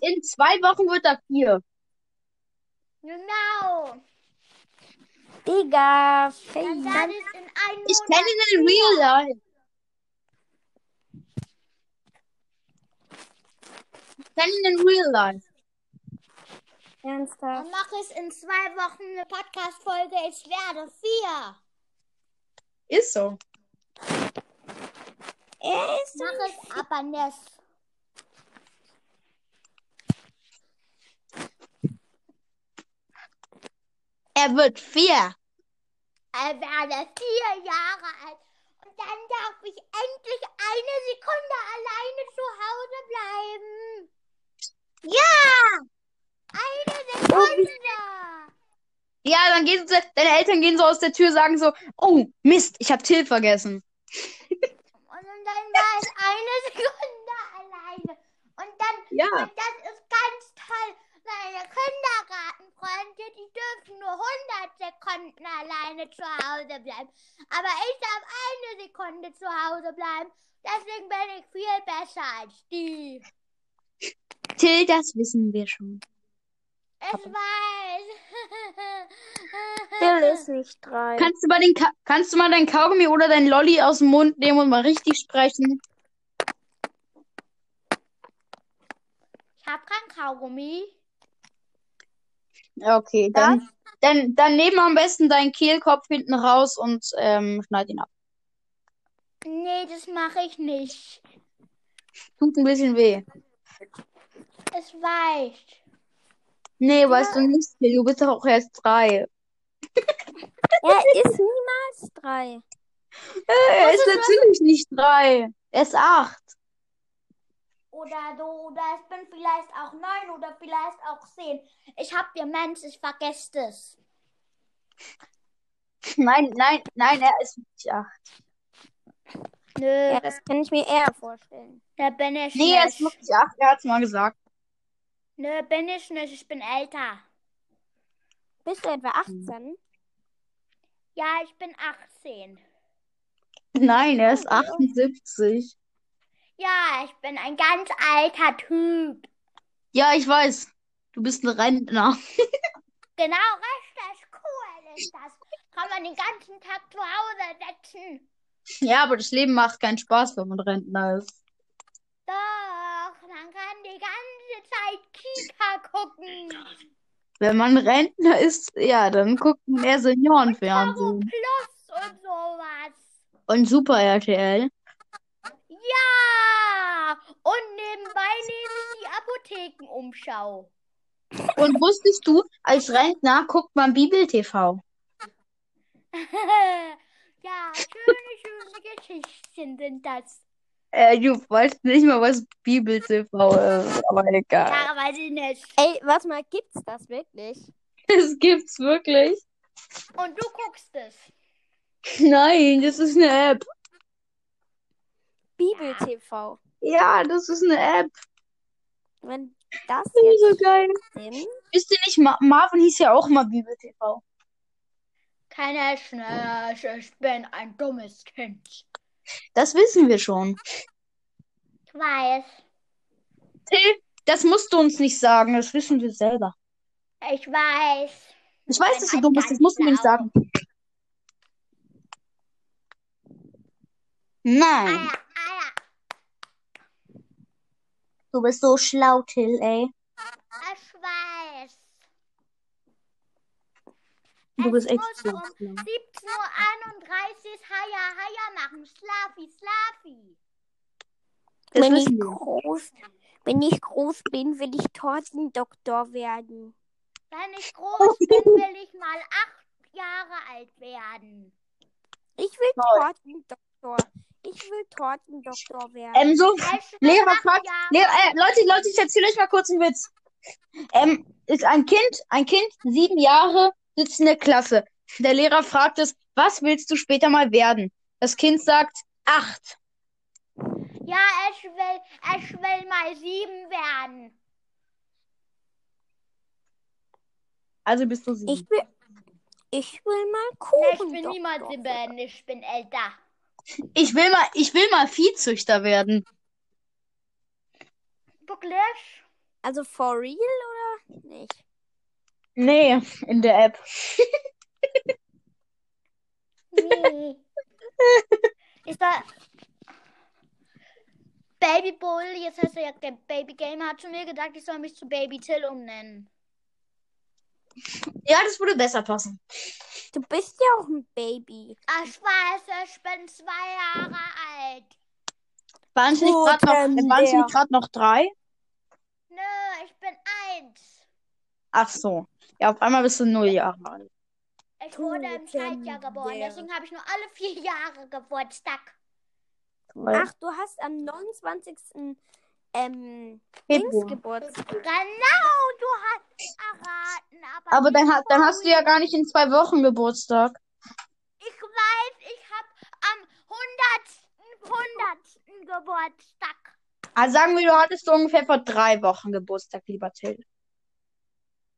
in zwei Wochen wird er vier. Genau. Digga, ich kenne ihn in real life. Ich kenne ihn in real life. Ernsthaft. Dann mache ich in zwei Wochen eine Podcast-Folge. Ich werde vier. Ist so. Er ist Mache ich aber nicht. Er wird vier. Ich werde vier Jahre alt. Und dann darf ich endlich eine Sekunde alleine zu Hause bleiben. Ja! Eine Sekunde! Ja, dann gehen sie, deine Eltern gehen so aus der Tür, sagen so, oh, Mist, ich hab Till vergessen. Und dann war ich eine Sekunde alleine. Und dann, Ja. und das ist ganz toll, Meine Kindergartenfreunde, die dürfen nur 100 Sekunden alleine zu Hause bleiben. Aber ich darf eine Sekunde zu Hause bleiben. Deswegen bin ich viel besser als die. Till, das wissen wir schon. Ich weiß. Till ist nicht drei. Kannst du mal den Ka kannst du mal dein Kaugummi oder dein Lolli aus dem Mund nehmen und mal richtig sprechen? Ich habe kein Kaugummi. Okay, dann, dann, dann nehmen wir am besten deinen Kehlkopf hinten raus und ähm, schneid ihn ab. Nee, das mache ich nicht. Tut ein bisschen weh. Es weicht. Nee, weißt du nicht, du bist doch auch erst drei. Er ist niemals drei. Äh, er ist natürlich nicht drei. Er ist acht. Oder so, oder ich bin vielleicht auch neun oder vielleicht auch zehn. Ich hab Demenz, ich vergesse es. Nein, nein, nein, er ist nicht acht. Nö, Ja, das kann ich mir eher vorstellen. da bin ich Nee, er nicht. ist wirklich acht. Er hat's mal gesagt. Nö, bin ich nicht, ich bin älter. Bist du etwa 18? Ja, ich bin 18. Nein, er ist 78. Ja, ich bin ein ganz alter Typ. Ja, ich weiß. Du bist ein Rentner. Genau, richtig cool ist das. Kann man den ganzen Tag zu Hause sitzen. Ja, aber das Leben macht keinen Spaß, wenn man Rentner ist. Doch, man kann die ganze Zeit Kika gucken. Wenn man Rentner ist, ja, dann guckt eher Karo Seniorenfernsehen. Plus und sowas. Und Super RTL. Ja, und nebenbei nehme ich die Apothekenumschau. Und wusstest du, als Rentner guckt man Bibel-TV. ja, schöne, schöne Geschichten sind das. Äh, du weißt nicht mal, was Bibel-TV ist, aber egal. Ja, weiß ich nicht. Ey, warte mal, gibt's das wirklich? Das gibt's wirklich. Und du guckst es. Nein, das ist eine App. Bibel TV. Ja, das ist eine App. Wenn das ist so geil. stimmt. Wisst ihr nicht, Ma Marvin hieß ja auch mal Bibel-TV. Keine Schnell, ich bin ein dummes Kind. Das wissen wir schon. Ich weiß. Till, das musst du uns nicht sagen, das wissen wir selber. Ich weiß. Ich weiß, dass du dumm bist, das musst du mir nicht sagen. Nein, du bist so schlau, Till, ey. Ich weiß. Du Es bist echt so um schlau. 17.31 Uhr Haya Haya machen. Slafi. Das wenn ich groß, wenn ich groß bin, will ich Tortendoktor werden. Wenn ich groß bin, will ich mal acht Jahre alt werden. Ich will. Tortendoktor. Ich will Tortendoktor werden. Ähm, so, Lehrer fragt, Lehrer, äh, Leute, Leute, ich erzähle euch mal kurz einen Witz. Ähm, ist ein Kind, ein Kind, sieben Jahre, sitzt in der Klasse. Der Lehrer fragt es, was willst du später mal werden? Das Kind sagt, acht. Ja, ich will, ich will mal sieben werden. Also bist du ich sieben. will, ich will mal Nee, ich Kuchen. bin niemals sieben, ich bin älter. Ich will mal, ich will mal Viehzüchter werden. Wirklich? Also for real oder nicht? Nee, in der App. Nee. Ist da. Baby Bull, jetzt heißt er ja Baby Gamer, hat zu mir gesagt, ich soll mich zu Baby Till umnennen. Ja, das würde besser passen. Du bist ja auch ein Baby. Ach, ich weiß, ich bin zwei Jahre alt. Waren es nicht gerade noch, noch drei? Nö, ich bin eins. Ach so. Ja, auf einmal bist du null Jahre alt. Ich wurde im Zeitjahr geboren, der. deswegen habe ich nur alle vier Jahre Geburtstag. Ach, du hast am 29. Ähm, Februar. Geburtstag. Genau, du hast erraten, aber, Aber dann, ha- dann hast du ja gar nicht in zwei Wochen Geburtstag. Ich weiß, ich habe am 100. 100. Geburtstag. Also sagen wir, du hattest so ungefähr vor drei Wochen Geburtstag, lieber Till.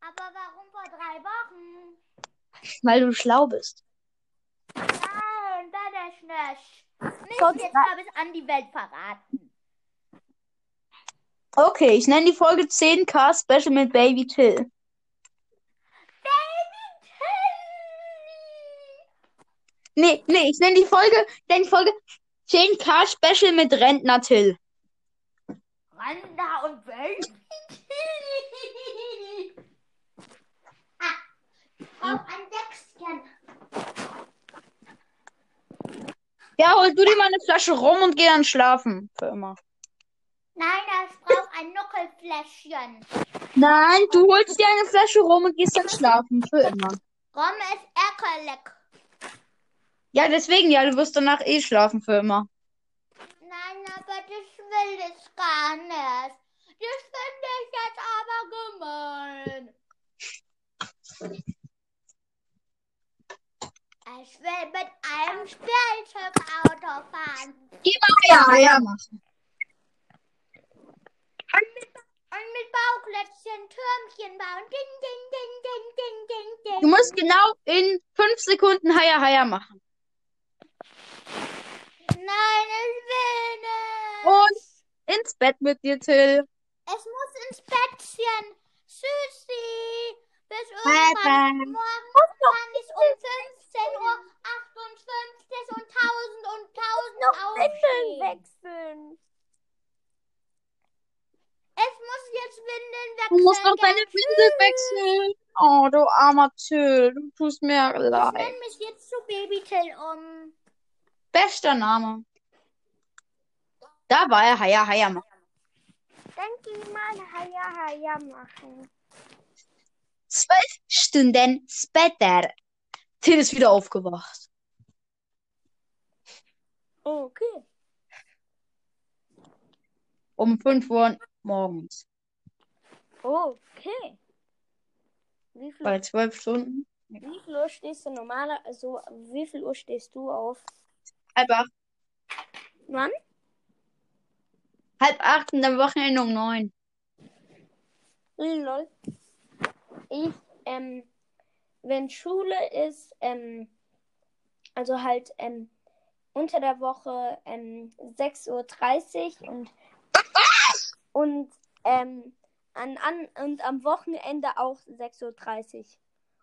Aber warum vor drei Wochen? Weil du schlau bist. Nein, das ist nicht. Nicht Vor jetzt habe ich an die Welt verraten. Okay, ich nenne die Folge 10K Special mit Baby Till. Baby Tilly! Nee, nee, ich nenne die Folge, ich nenne die Folge 10K Special mit Rentner Till. Randa und Baby Tilly! Ah, ich brauche ein Däckschen. Ja, hol du dir mal eine Flasche rum und geh dann schlafen. Für immer. Nein, ich brauche ein Nuckelfläschchen. Nein, du holst dir eine Flasche rum und gehst dann schlafen. Für immer. Rom ist eckelig. Ja, deswegen, ja, du wirst danach eh schlafen für immer. Nein, aber das will ich gar nicht. Das finde ich jetzt aber gemein. Ich will mit einem Spielzeugauto fahren. Geh mal ja, ja, machen. Und mit, und mit Bauklötzchen Türmchen bauen. Ding, ding, ding, ding, ding, ding, ding. Du musst genau in fünf Sekunden Haya Haya machen. Nein, ich will nicht. Und ins Bett mit dir, Till. Es muss ins Bettchen. Süßi. Bis Bye, irgendwann bye. morgen kann ich um 15 Uhr 58 und 1000 und 1000 Noch Windeln wechseln. Es muss jetzt Windeln wechseln. Du musst noch deine gell? Windel wechseln. Oh, du armer Till. Du tust mir Ich leid. nenne mich jetzt zu Baby Till um. Bester Name. Da war er Haya Haya machen. Dann geh mal Haya Haya machen. Zwölf Stunden später. Till ist wieder aufgewacht. Okay. Um 5 Uhr morgens. Okay. Wie viel, Bei zwölf Stunden. wie viel Uhr stehst du normaler, also wie viel Uhr stehst du auf? Halb acht. Wann? Halb acht und am Wochenende um neun. Lol. Ich, ähm, wenn Schule ist, ähm, also halt, ähm, unter der Woche, ähm, 6.30 Uhr und, und, ähm, an, an, und am Wochenende auch 6.30 Uhr.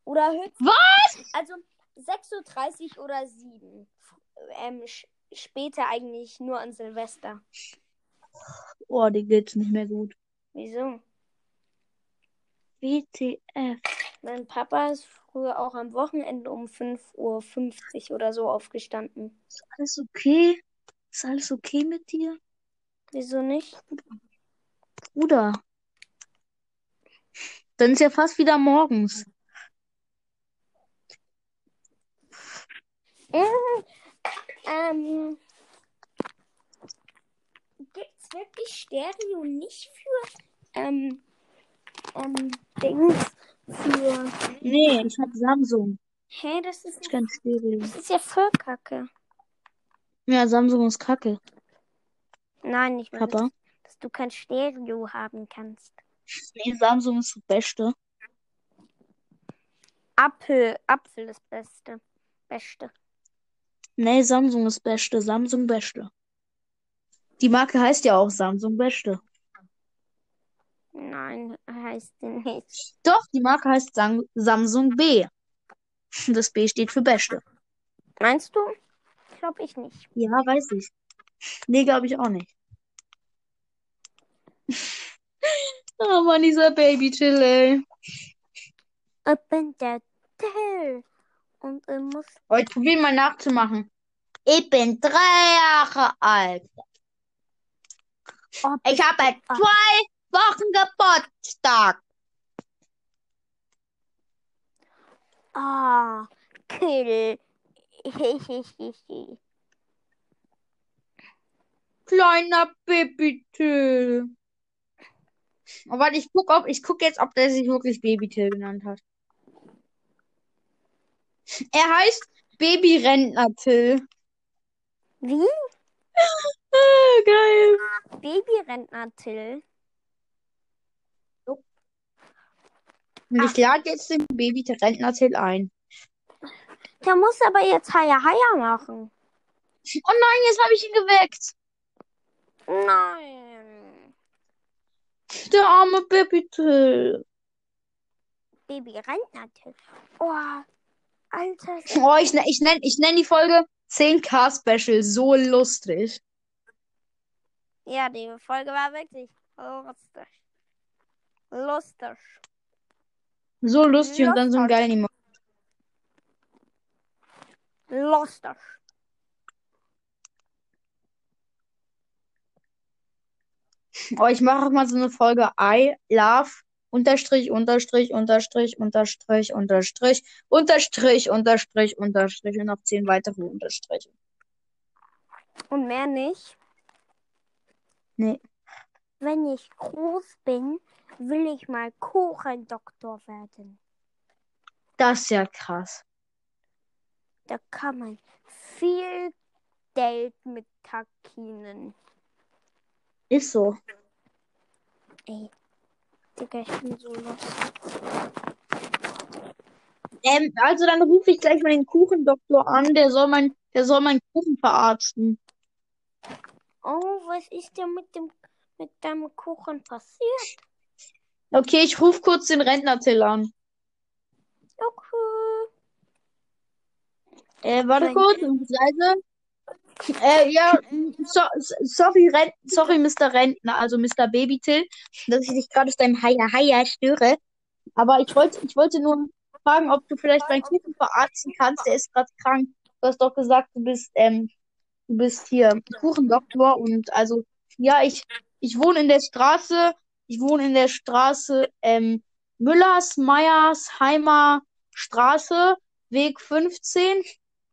Oder höchstens. Was? Also 6.30 Uhr oder 7. Ähm, später eigentlich nur an Silvester. Oh, die geht's nicht mehr gut. Wieso? WTF. Mein Papa ist früher auch am Wochenende um 5.50 Uhr oder so aufgestanden. Ist alles okay? Ist alles okay mit dir? Wieso nicht? Bruder. Dann ist ja fast wieder morgens. Mhm. Ähm, gibt's wirklich Stereo nicht für ähm, ähm, Dings für. Nee, ich hab Samsung. Hä, das ist, Ich kann Stereo. das ist ja voll kacke. Ja, Samsung ist kacke, Nein, nicht mehr. Papa. Dass du kein Stereo haben kannst. Nee, Samsung ist das Beste. Apfel, Apfel ist Beste. Beste. Nee, Samsung ist Beste. Samsung Beste. Die Marke heißt ja auch Samsung Beste. Nein, heißt die nicht. Doch, die Marke heißt Sam Samsung B. Das B steht für Beste. Meinst du? Glaube ich nicht. Ja, weiß ich. Nee, glaube ich auch nicht. Oh Mann, dieser Baby Chill, ey. Ich bin der Till. Und ich muss. Oh, ich probiere mal nachzumachen. Ich bin drei Jahre alt. Ich habe zwei Wochen Geburtstag. Ah, Kill. Kleiner Baby Till. Oh, warte, ich guck, ob, ich guck jetzt, ob der sich wirklich Baby Till genannt hat. Er heißt Baby Rentner Till. Wie? Geil. Babyrentner Till. Und ich lade jetzt den Baby der Rentner-Till ein. Der muss aber jetzt Haya Haya machen. Oh nein, jetzt habe ich ihn geweckt. Nein. Der arme Baby Till. Baby rennt natürlich. Oh, Alter. Oh, ich, ne- ich nenne ich nenn die Folge 10k Special. So lustig. Ja, die Folge war wirklich lustig. Lustig. So lustig Lost und dann so ein geilen Emoji. Loster. Oh, ich mache auch mal so eine Folge I love unterstrich, unterstrich, unterstrich, unterstrich, unterstrich, unterstrich, unterstrich, unterstrich und noch zehn weitere Unterstriche. Und mehr nicht? Nee. Wenn ich groß bin, will ich mal Kuchendoktor werden. Das ist ja krass. Da kann man viel Geld mit kackinen. Ist so. Ey, Digga, ich bin so los. Ähm, also dann rufe ich gleich mal den Kuchendoktor an, der soll mein, der soll meinen Kuchen verarzten. Oh, was ist denn mit dem mit deinem Kuchen passiert? Okay, ich rufe kurz den Rentner-Till an. Okay. Äh, warte kurz, leise. Äh, ja, so, sorry, Rent, sorry, Mr. Rentner, also Mr. Baby Till, dass ich dich gerade aus deinem Haya Haya störe. Aber ich wollte, ich wollte nur fragen, ob du vielleicht meinen Kuchen verarzten kannst. Der ist gerade krank. Du hast doch gesagt, du bist, ähm, du bist hier Kuchendoktor und also, ja, ich, ich wohne in der Straße, ich wohne in der Straße, ähm, Müllers, Meyers, Heimer Straße, Weg 15,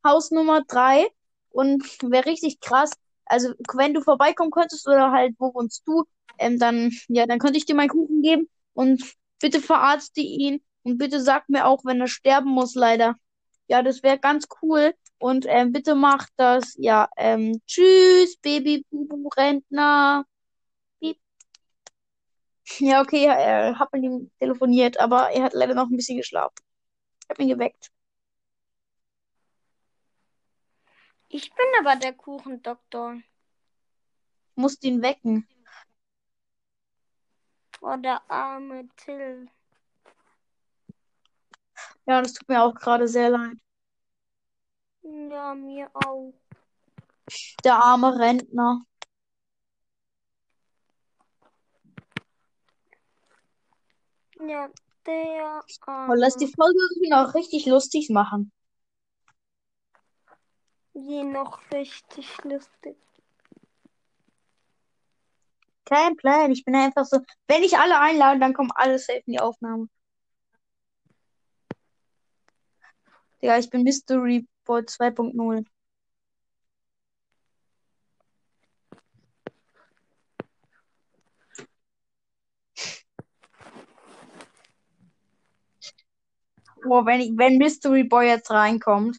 Haus Nummer 3. Und wäre richtig krass. Also, wenn du vorbeikommen könntest oder halt, wo wohnst du, ähm, dann, ja, dann könnte ich dir meinen Kuchen geben und bitte verarzte ihn und bitte sag mir auch, wenn er sterben muss, leider. Ja, das wäre ganz cool. Und ähm, bitte mach das. Ja, ähm, tschüss, Baby Bubu Rentner. Ja, okay, er hat mit ihm telefoniert, aber er hat leider noch ein bisschen geschlafen. Ich habe ihn geweckt. Ich bin aber der Kuchendoktor. Musste ihn wecken. Oh, der arme Till. Ja, das tut mir auch gerade sehr leid. Ja, mir auch. Der arme Rentner. Ja, der Oh, lass die arme. Folge irgendwie noch richtig lustig machen. Je noch richtig lustig. Kein Plan. Ich bin einfach so. Wenn ich alle einlade, dann kommen alle safe in die Aufnahme. Ja, ich bin Mystery Boy 2.0. Oh, wenn ich, wenn Mystery Boy jetzt reinkommt,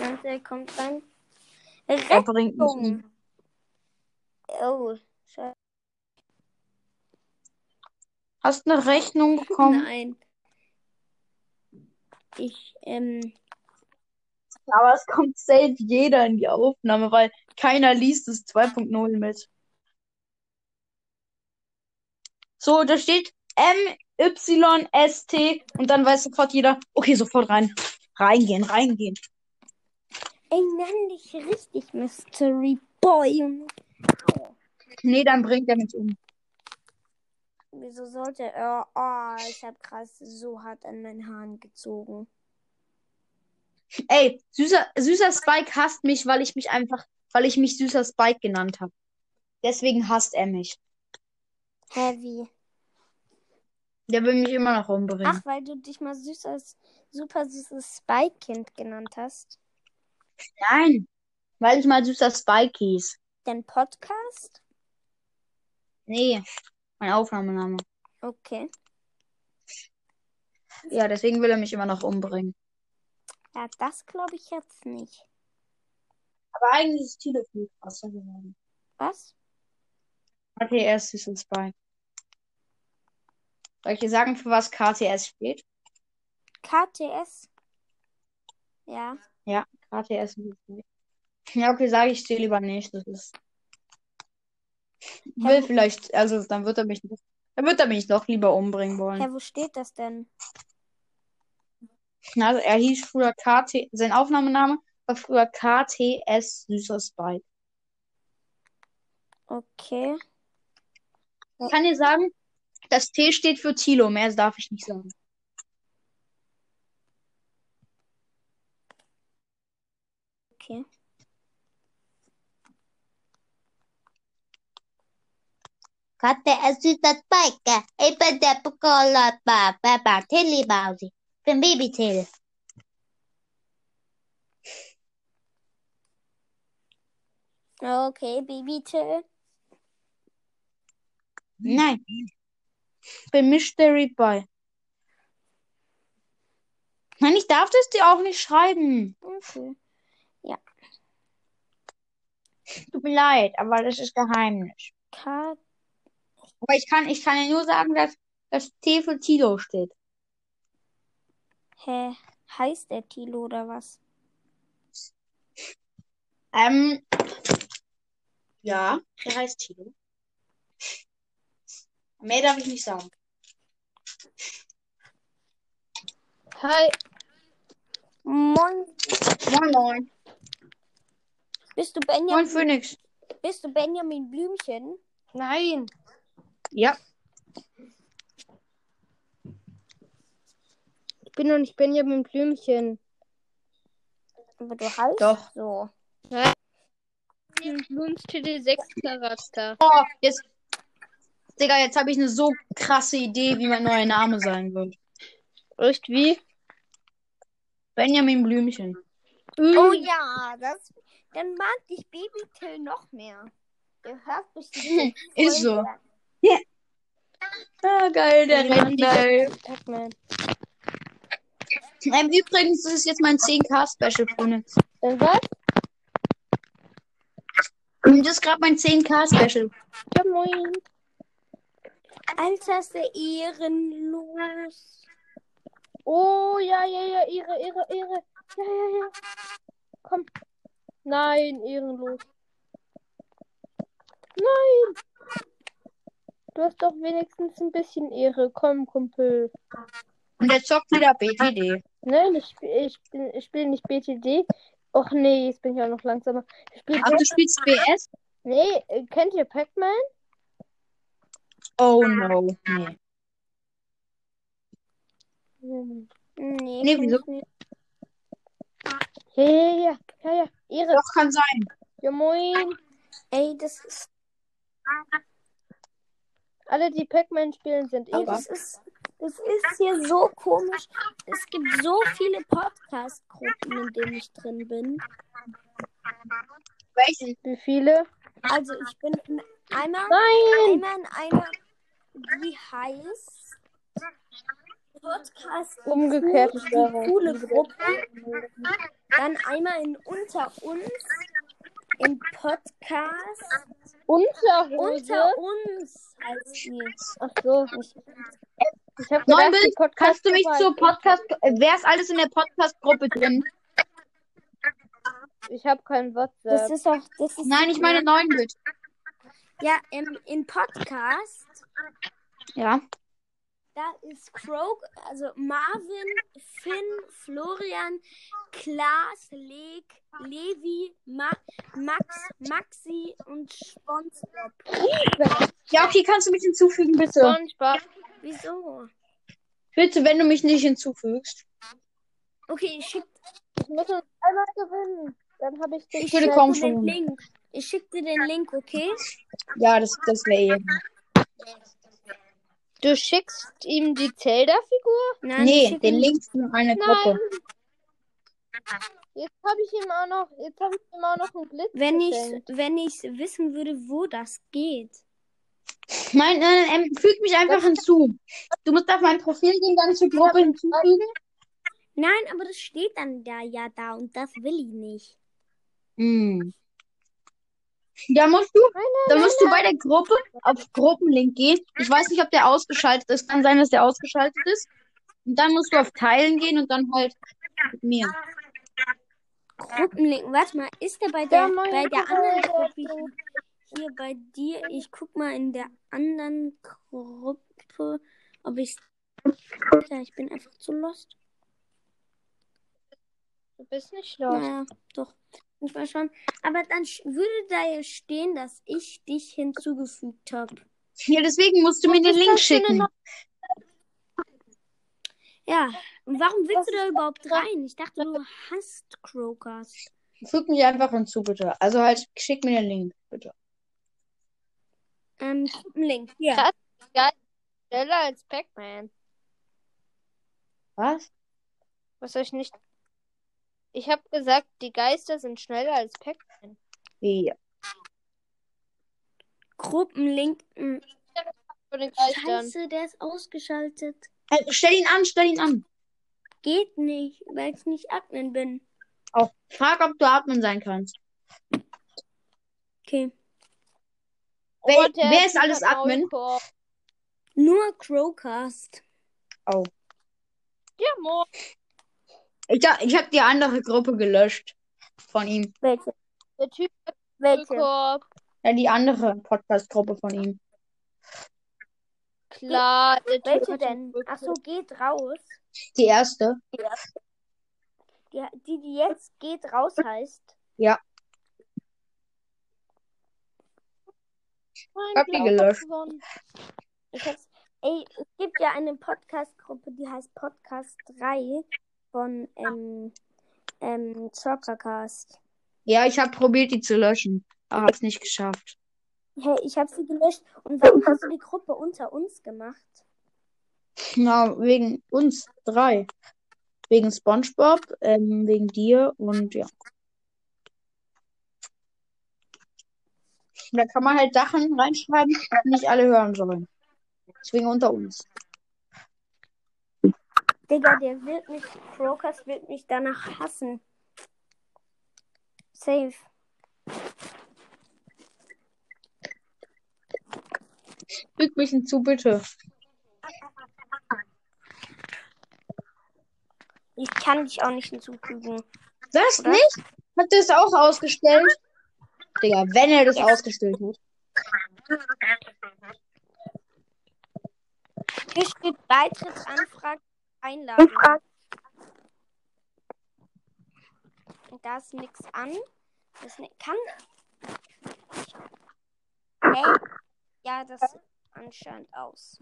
Ja, der kommt rein. er bringt mich. Oh, scheiße. Hast du eine Rechnung bekommen? Nein. Ich, ähm, Aber es kommt safe jeder in die Aufnahme, weil keiner liest es 2.0 mit. So, da steht M, Y, S, T und dann weiß sofort jeder, okay, sofort rein. Reingehen, reingehen. ey, nenn dich richtig Mystery Boy. Nee, dann bringt er mich um. wieso sollte er? Oh, ich hab krass so hart an meinen Haaren gezogen. Ey, süßer, süßer Spike hasst mich, weil ich mich einfach, weil ich mich süßer Spike genannt habe. Deswegen hasst er mich. Heavy. Der will mich immer noch umbringen. Ach, weil du dich mal süßes, super süßes Spike-Kind genannt hast. Nein, weil ich mal süßer Spike hieß. Dein Podcast? Nee, mein Aufnahmename. Okay. Ja, deswegen will er mich immer noch umbringen. Ja, das glaube ich jetzt nicht. Aber eigentlich ist Tilo viel krasser geworden. Was? Okay, er ist süßer Spike. Soll ich dir sagen, für was KTS steht? KTS. Ja. KTS. Ja, okay, sage ich dir lieber nicht. Das ist. Will wo- vielleicht, also dann wird er mich, dann wird er mich doch lieber umbringen wollen. Hä, wo steht das denn? Also er hieß früher KT, sein Aufnahmename war früher KTS Süßes Bike. Okay. Ich kann dir sagen, das T steht für Tilo, mehr darf ich nicht sagen. Okay. Kata süßes Bike. Ich bin der Bukola Baba Tilly Bausi. Ich bin Baby Till. Okay, Baby Till. Nein. Bin Mystery Boy. Nein, ich darf das dir auch nicht schreiben. Okay. Tut mir leid, aber das ist Geheimnis. K Aber ich kann, ich kann dir nur sagen, dass das T für Tilo steht. Hä? Heißt der Tilo oder was? Ähm, ja, der heißt Tilo. Mehr darf ich nicht sagen. Hi. Moin. Moin, moin. Bist du Moin, Benjamin? Phoenix. Bist du Benjamin Blümchen? Nein. Ja, Ich bin noch nicht Benjamin Blümchen. Aber du heißt Doch. so. Blums TD6 Charakter. Oh, jetzt. Digga, jetzt habe ich eine so krasse Idee, wie mein neuer Name sein wird. Echt wie? Benjamin Blümchen. Oh ja, das. Dann mag dich Baby Till noch mehr. Der hört bestimmt. Ist so. Ah, geil, der Rentner. Pac-Man. Ähm, übrigens, das ist jetzt mein 10k-Special, Phoenix. Äh, was? Das ist gerade mein 10k-Special. Ja, moin. Alter, ist der ehrenlos. Oh, ja, ja, ja, Ehre, Ehre, Ehre. Ja, ja, ja. Komm. Nein, ehrenlos. Nein. Du hast doch wenigstens ein bisschen Ehre. Komm, Kumpel. Und der zockt wieder BTD. Nein, ich, ich, bin- ich spiele nicht BTD. Och nee, jetzt bin ich auch noch langsamer. Ich spiele Ach, du spielst BS? Nee, äh, kennt ihr Pac-Man? Oh no. Nee. Hm. Nee, Nee, kenn wieso? ich nicht. Ja, ja, ja, ja, ja. Ehre. Doch, kann sein. Ja, moin. Ey, das ist. Alle, die Pac-Man spielen, sind Ey, Ehre. das ist. Das ist hier so komisch. Es gibt so viele Podcast-Gruppen, in denen ich drin bin. Welchen? Wie viele? Also ich bin in einmal, Nein! einmal in einer, die heißt Podcast Umgekehrte Steuerung. coole Gruppe. Dann einmal in Unter uns in Podcast Unterhose? Unter uns heißt die. Ach so. Ich, ich habe Neun gedacht, Bild, Podcast kannst du mich zur Podcast... Wer ist alles in der Podcast-Gruppe drin? Ich habe kein Das WhatsApp. ist doch, das ist Nein, ich meine neun Bild. ja im, in Podcast. Ja. Da ist Croak, also Marvin, Finn, Florian, Klaas, Leg, Levi, Ma Max, Maxi und SpongeBob. Ja, okay, kannst du mich hinzufügen, bitte? SpongeBob. Wieso? Bitte, wenn du mich nicht hinzufügst. Okay, ich schick, Ich muss uns einmal gewinnen. Dann habe ich dich. ich würde schick kaum dir den schon. Link. Ich schick dir den Link, okay? Ja, das, das wäre eh. Du schickst ihm die Zelda-Figur? Nein, Nee, den dir- Link für eine. Gruppe. Jetzt habe ich ihm auch noch, jetzt habe ich ihm auch noch einen Blitz Wenn ich, wenn ich wissen würde, wo das geht. Nein, nein, nein, ähm, füg mich einfach hinzu. Du musst auf mein Profil gehen, dann zur Gruppe hinzufügen. Nein, aber das steht dann da ja da und das will ich nicht. Hm. Da musst du, da musst du bei der Gruppe auf Gruppenlink gehen. Ich weiß nicht, ob der ausgeschaltet ist. Kann sein, dass der ausgeschaltet ist. Und dann musst du auf Teilen gehen und dann halt mit mir. Gruppenlink. Warte mal, ist der bei Ja, der, meine bei der anderen Gruppe. Hier bei dir? Ich guck mal in der anderen Gruppe, ob ich. Alter, ich bin einfach zu lost. Du bist nicht los. Naja, doch. Ich mal schauen. Aber dann würde da ja stehen, dass ich dich hinzugefügt habe. Ja, deswegen musst du mir den ist Link das schicken. Ja, und warum willst Was du da ist überhaupt das? rein? Ich dachte, du hast Crowcast. Füg mich einfach hinzu, bitte. Also halt, schick mir den Link, bitte. Ähm, Link. Ja. Krass. Geil. Schneller als Pac-Man. Was? Was soll ich nicht. Ich habe gesagt, die Geister sind schneller als Pac-Man. Ja. Gruppenlink. Von den Geistern. Scheiße, der ist ausgeschaltet. Hey, stell ihn an, stell ihn an. Geht nicht, weil ich nicht Admin bin. Auch frag, ob du Admin sein kannst. Okay. Wer, Oh, wer ist alles Admin? Maulkorb. Nur Crowcast. Oh. Ja, moin. Ich, ich habe die andere Gruppe gelöscht von ihm. Welche? Der Typ Welche? Ja, die andere Podcast-Gruppe von ihm. Klar, der Typ Welche denn? Maulkorb. Ach so, geht raus. Die erste. Die, die, die jetzt geht raus heißt. Ja. Mein hab die gelöscht. Ich hab's, ey, es gibt ja eine Podcast-Gruppe, die heißt Podcast 3 von ähm, ähm, Zockercast. Ja, ich habe probiert, die zu löschen. Aber hab's nicht geschafft. Hey, ich habe sie gelöscht. Und warum hast du die Gruppe unter uns gemacht? Na, wegen uns drei. Wegen SpongeBob, ähm, wegen dir und ja. Da kann man halt Sachen reinschreiben, die nicht alle hören sollen. Deswegen unter uns. Digga, der wird mich, Crocus wird mich danach hassen. Safe. Füg mich hinzu, bitte. Ich kann dich auch nicht hinzufügen. Das Oder? nicht? Hat er es auch ausgestellt? Digga, wenn er das ausgestellt hat. Hier steht Beitrittsanfrage, Einladung. Und da ist nichts an. Das ne kann. Hey. Ja, das sieht anscheinend aus.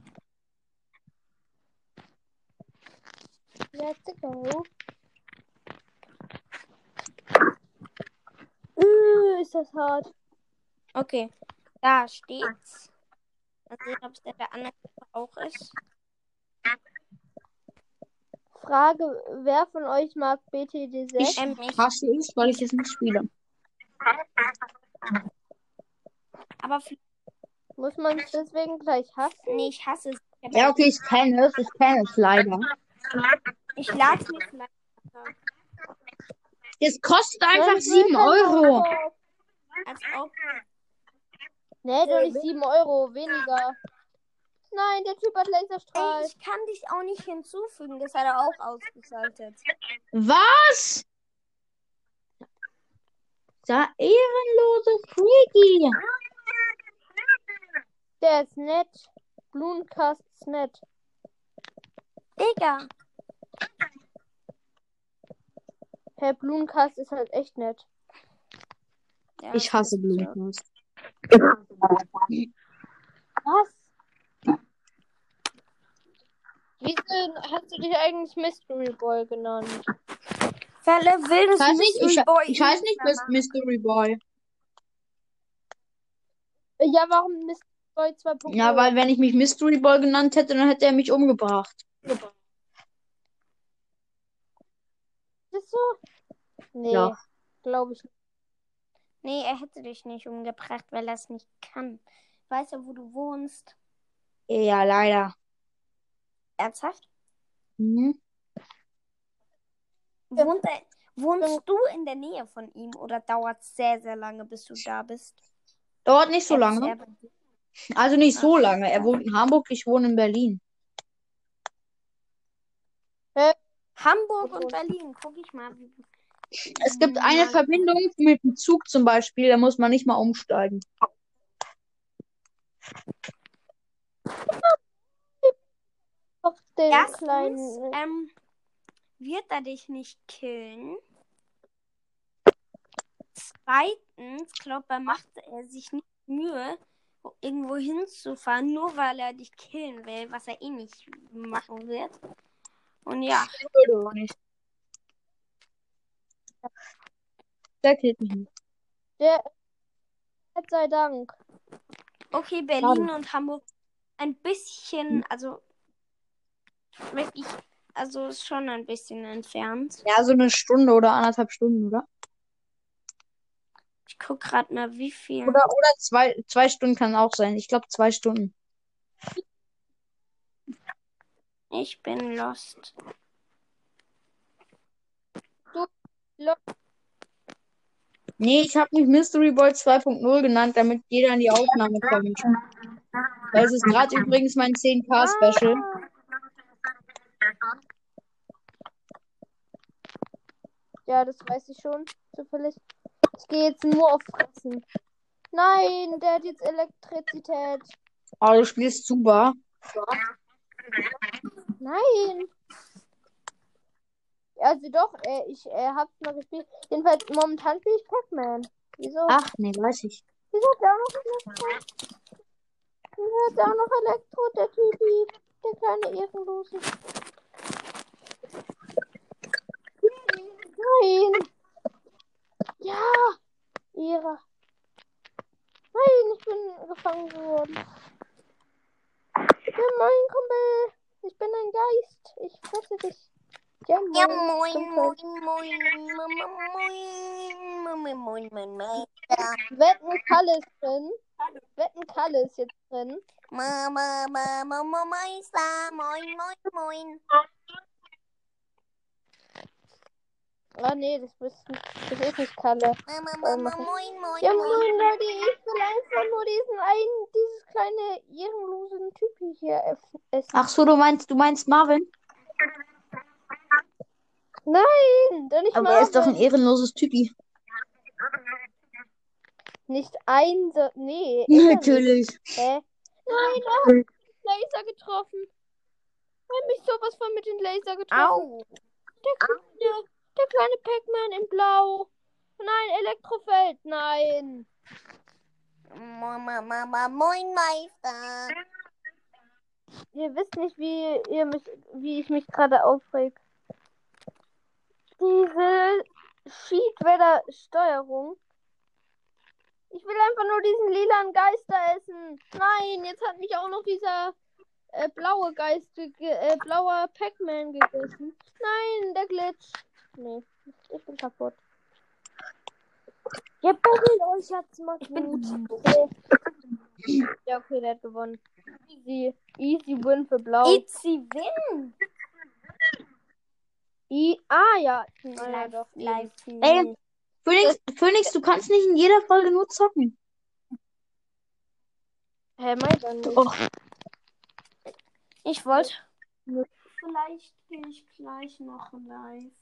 Let's go. Uh, ist das hart. Okay. Da steht's. Mal sehen, ob es der andere auch ist. Frage, wer von euch mag BTD6? Ich Ähm, nicht. hasse es, weil ich es nicht spiele. Aber Muss man es deswegen gleich hassen? nee, ich hasse es. Ich, Ja, okay, ich kenne es. Ich kenne es leider. ich lade mir vielleicht. runter. Es kostet einfach Nein, ich will 7 keinen Euro. Als ob. Nee, doch nicht 7 Euro, weniger. Nein, der Typ hat Laserstrahl. Ey, ich kann dich auch nicht hinzufügen. Das hat er auch ausgeschaltet. Was? Da ehrenlose Freaky. Der ist nett. Blumencast ist nett. Digga. Herr Blumencast ist halt echt nett. Ja, Ich hasse. Blumencast. Was? Wieso hast du dich eigentlich Mystery Boy genannt? Fälle will Ich heiße nicht, ich, Boy ich heiße nicht Mys- Mystery Boy. Ja, warum Mystery Boy 2.0? Ja, weil wenn ich mich Mystery Boy genannt hätte, dann hätte er mich umgebracht. Ist das so? Nee, Ja. glaube ich nicht. Nee, er hätte dich nicht umgebracht, weil er es nicht kann. Weiß er, wo du wohnst? Ja, leider. Ernsthaft? Mhm. Wohnt er, wohnst du in der Nähe von ihm oder dauert es sehr, sehr lange, bis du da bist? Dauert nicht so lange. Also nicht so Ach, lange. Er wohnt in Hamburg, ich wohne in Berlin. Hamburg und Berlin. Guck ich mal. Es gibt eine Mal- Verbindung mit dem Zug zum Beispiel, da muss man nicht mal umsteigen. Den Erstens, kleinen. ähm, wird er dich nicht killen. Zweitens, glaube er macht er sich nicht Mühe, irgendwo hinzufahren, nur weil er dich killen will, was er eh nicht machen wird. Und ja. Der killt mich nicht. Der. Gott sei Dank. okay, Berlin und Hamburg ein bisschen, also wirklich, also ist schon ein bisschen entfernt. Ja, so eine Stunde oder anderthalb Stunden, oder? Ich guck gerade mal, wie viel. Oder, oder zwei, zwei Stunden kann auch sein. Ich glaube zwei Stunden. Ich bin lost. Nee, ich habe mich Mystery Boy 2.0 genannt, damit jeder in die Aufnahme kommt. Weil es ist gerade übrigens mein 10K-Special. Ja, das weiß ich schon. Zufällig. Ich gehe jetzt nur auf Fressen. Nein, der hat jetzt Elektrizität. Oh, du spielst super. Nein. Also doch, äh, ich äh, hab's mal gespielt. Jedenfalls momentan spiele ich Pac-Man. Wieso? Ach, nee, weiß ich. Wieso hat der auch noch Elektro? Wieso hat der auch noch Elektro, der Typi? Der kleine Ehrenlose. Nein. Ja. Ehre. Nein, ich bin gefangen worden. Ja, moin, Kumpel. Ich bin ein Geist. Ich fresse dich. Ja, moin. Ja, moin, moin, moin, moin, moin, moin, moin, moin, moin. Wetten Kalle ist drin. Wetten Kalle ist jetzt drin. Mama, Mama, Mama, moin, moin, moin. Ah, nee, das ist nicht, das ist nicht Kalle. Mama, Mama, moin, moin, Ja, moin. moin, Leute, ich will einfach nur diesen einen, dieses kleine ehrenlosen Typen hier essen. Ach so, du meinst, du meinst Marvin? Nein, doch nicht Aber mal. er ist doch ein ehrenloses Typi. Nicht ein, so, nee. Natürlich. Hä? Nein, oh, Laser getroffen. Hat mich sowas von mit den Laser getroffen. Au! Der kleine, der kleine Pac-Man in Blau. Nein, Elektrofeld, nein. Mama, Mama, moin, Meister. Ihr wisst nicht, wie ihr mich, wie ich mich gerade aufreg. Diese Sheetweather-Steuerung. Ich will einfach nur diesen lilanen Geister essen. Nein, jetzt hat mich auch noch dieser äh, blaue Geist, ge äh, blauer Pac-Man gegessen. Nein, der Glitch. Nee, ich bin kaputt. Ja, battelt euch jetzt mal gut. Okay. Ja, okay, der hat gewonnen. Easy. Easy win für Blau. Itzy win! I ah, ja. Ja, Live, doch. live. Ey, Phoenix, Phoenix, du kannst nicht in jeder Folge nur zocken. Hä, mein dann nicht. Och, Ich wollte. Vielleicht gehe ich gleich noch live.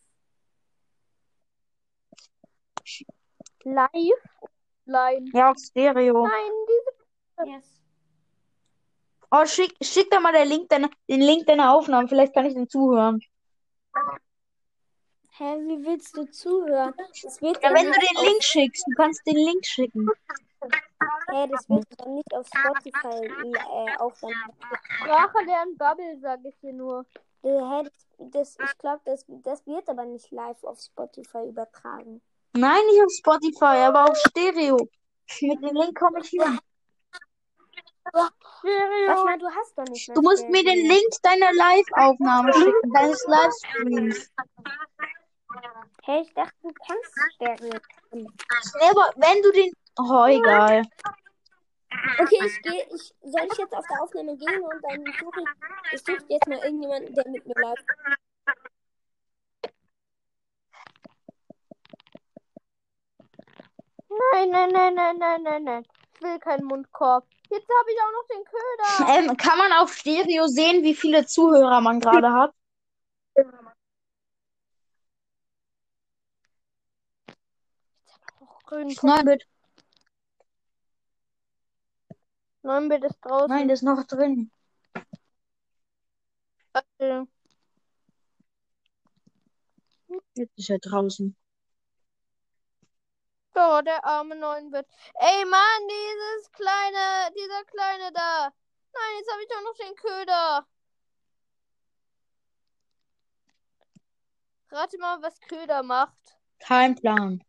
Live? Line. ja, auf Stereo. Nein, diese. Yes. Oh, schick, schick da mal den Link deiner, den Link deiner Aufnahmen. Vielleicht kann ich den zuhören. Hä, wie willst du zuhören? Das wird Ja, wenn du den Link schickst, du kannst den Link schicken. Hä, das wird dann nicht auf Spotify äh, aufgenommen. Sprache lernen Bubble, sag ich dir nur. Äh, hä, das, das, ich glaube, das, das wird aber nicht live auf Spotify übertragen. Nein, nicht auf Spotify, aber auf Stereo. Mit dem Link komme ich hin. Was mal, du hast doch nicht mehr Du musst mir den Stereo. Link deiner Live-Aufnahme schicken, deines Livestreams. Hä, ich dachte, du kannst Stereo. Nee, aber wenn du den. Oh, egal. Okay, ich gehe, ich, soll ich jetzt auf der Aufnahme gehen und dann suche ich, ich suche jetzt mal irgendjemanden, der mit mir live. Nein, nein, nein, nein, nein, nein, nein. Ich will keinen Mundkorb. Jetzt habe ich auch noch den Köder. Ähm, kann man auf Stereo sehen, wie viele Zuhörer man gerade hat? 9-Bit. 9-Bit ist draußen. Nein, das ist noch drin. Äh, Jetzt ist er draußen. Oh, der arme 9-Bit. Ey, Mann, dieses kleine, dieser kleine da. Nein, jetzt habe ich doch noch den Köder. Rate mal, was Köder macht. Kein Plan.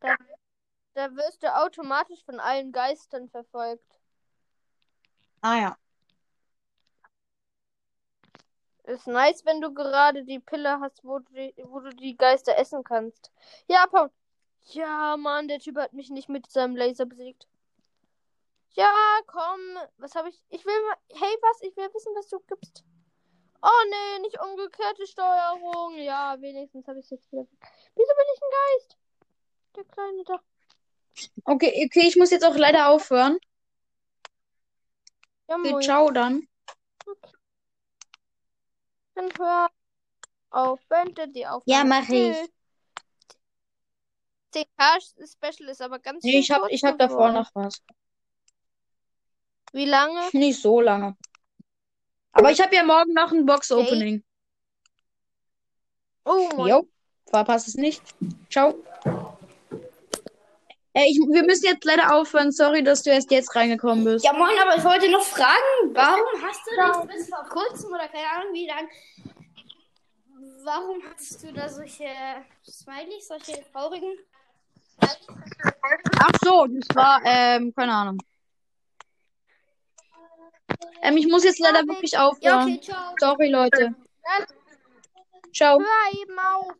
Da wirst du automatisch von allen Geistern verfolgt. Ah ja. Ist nice, wenn du gerade die Pille hast, wo du die, wo du die Geister essen kannst. Ja, Paul. Ja, Mann, der Typ hat mich nicht mit seinem Laser besiegt. Ja, komm. Was habe ich? Ich will mal. Hey, was? Ich will wissen, was du gibst. Oh nee, nicht umgekehrte Steuerung. Ja, wenigstens habe ich es jetzt wieder. Wieso bin ich ein Geist? Der kleine da. Okay, okay, ich muss jetzt auch leider aufhören. Ja, Okay, ciao dann. Dann hör auf. Beende die Aufnahme. Ja, mach ich. Tschüss. 10k Special ist aber ganz Nee, ich hab, ich hab davor noch was. Wie lange? Nicht so lange. Aber ich habe ja morgen noch ein Box-Opening. Oh mein Jo, verpasst es nicht. Ciao. Ey, ich, wir müssen jetzt leider aufhören. Sorry, dass du erst jetzt reingekommen bist. Ja, moin, aber ich wollte noch fragen, warum hast du nicht bis vor kurzem oder keine Ahnung wie lang, warum hast du da solche Smileys, solche traurigen? Ach so, das war, ähm, keine Ahnung. Ähm, ich muss jetzt leider wirklich Ja, aufhören. okay, ciao. Sorry, Leute. Ciao. Hör eben auf.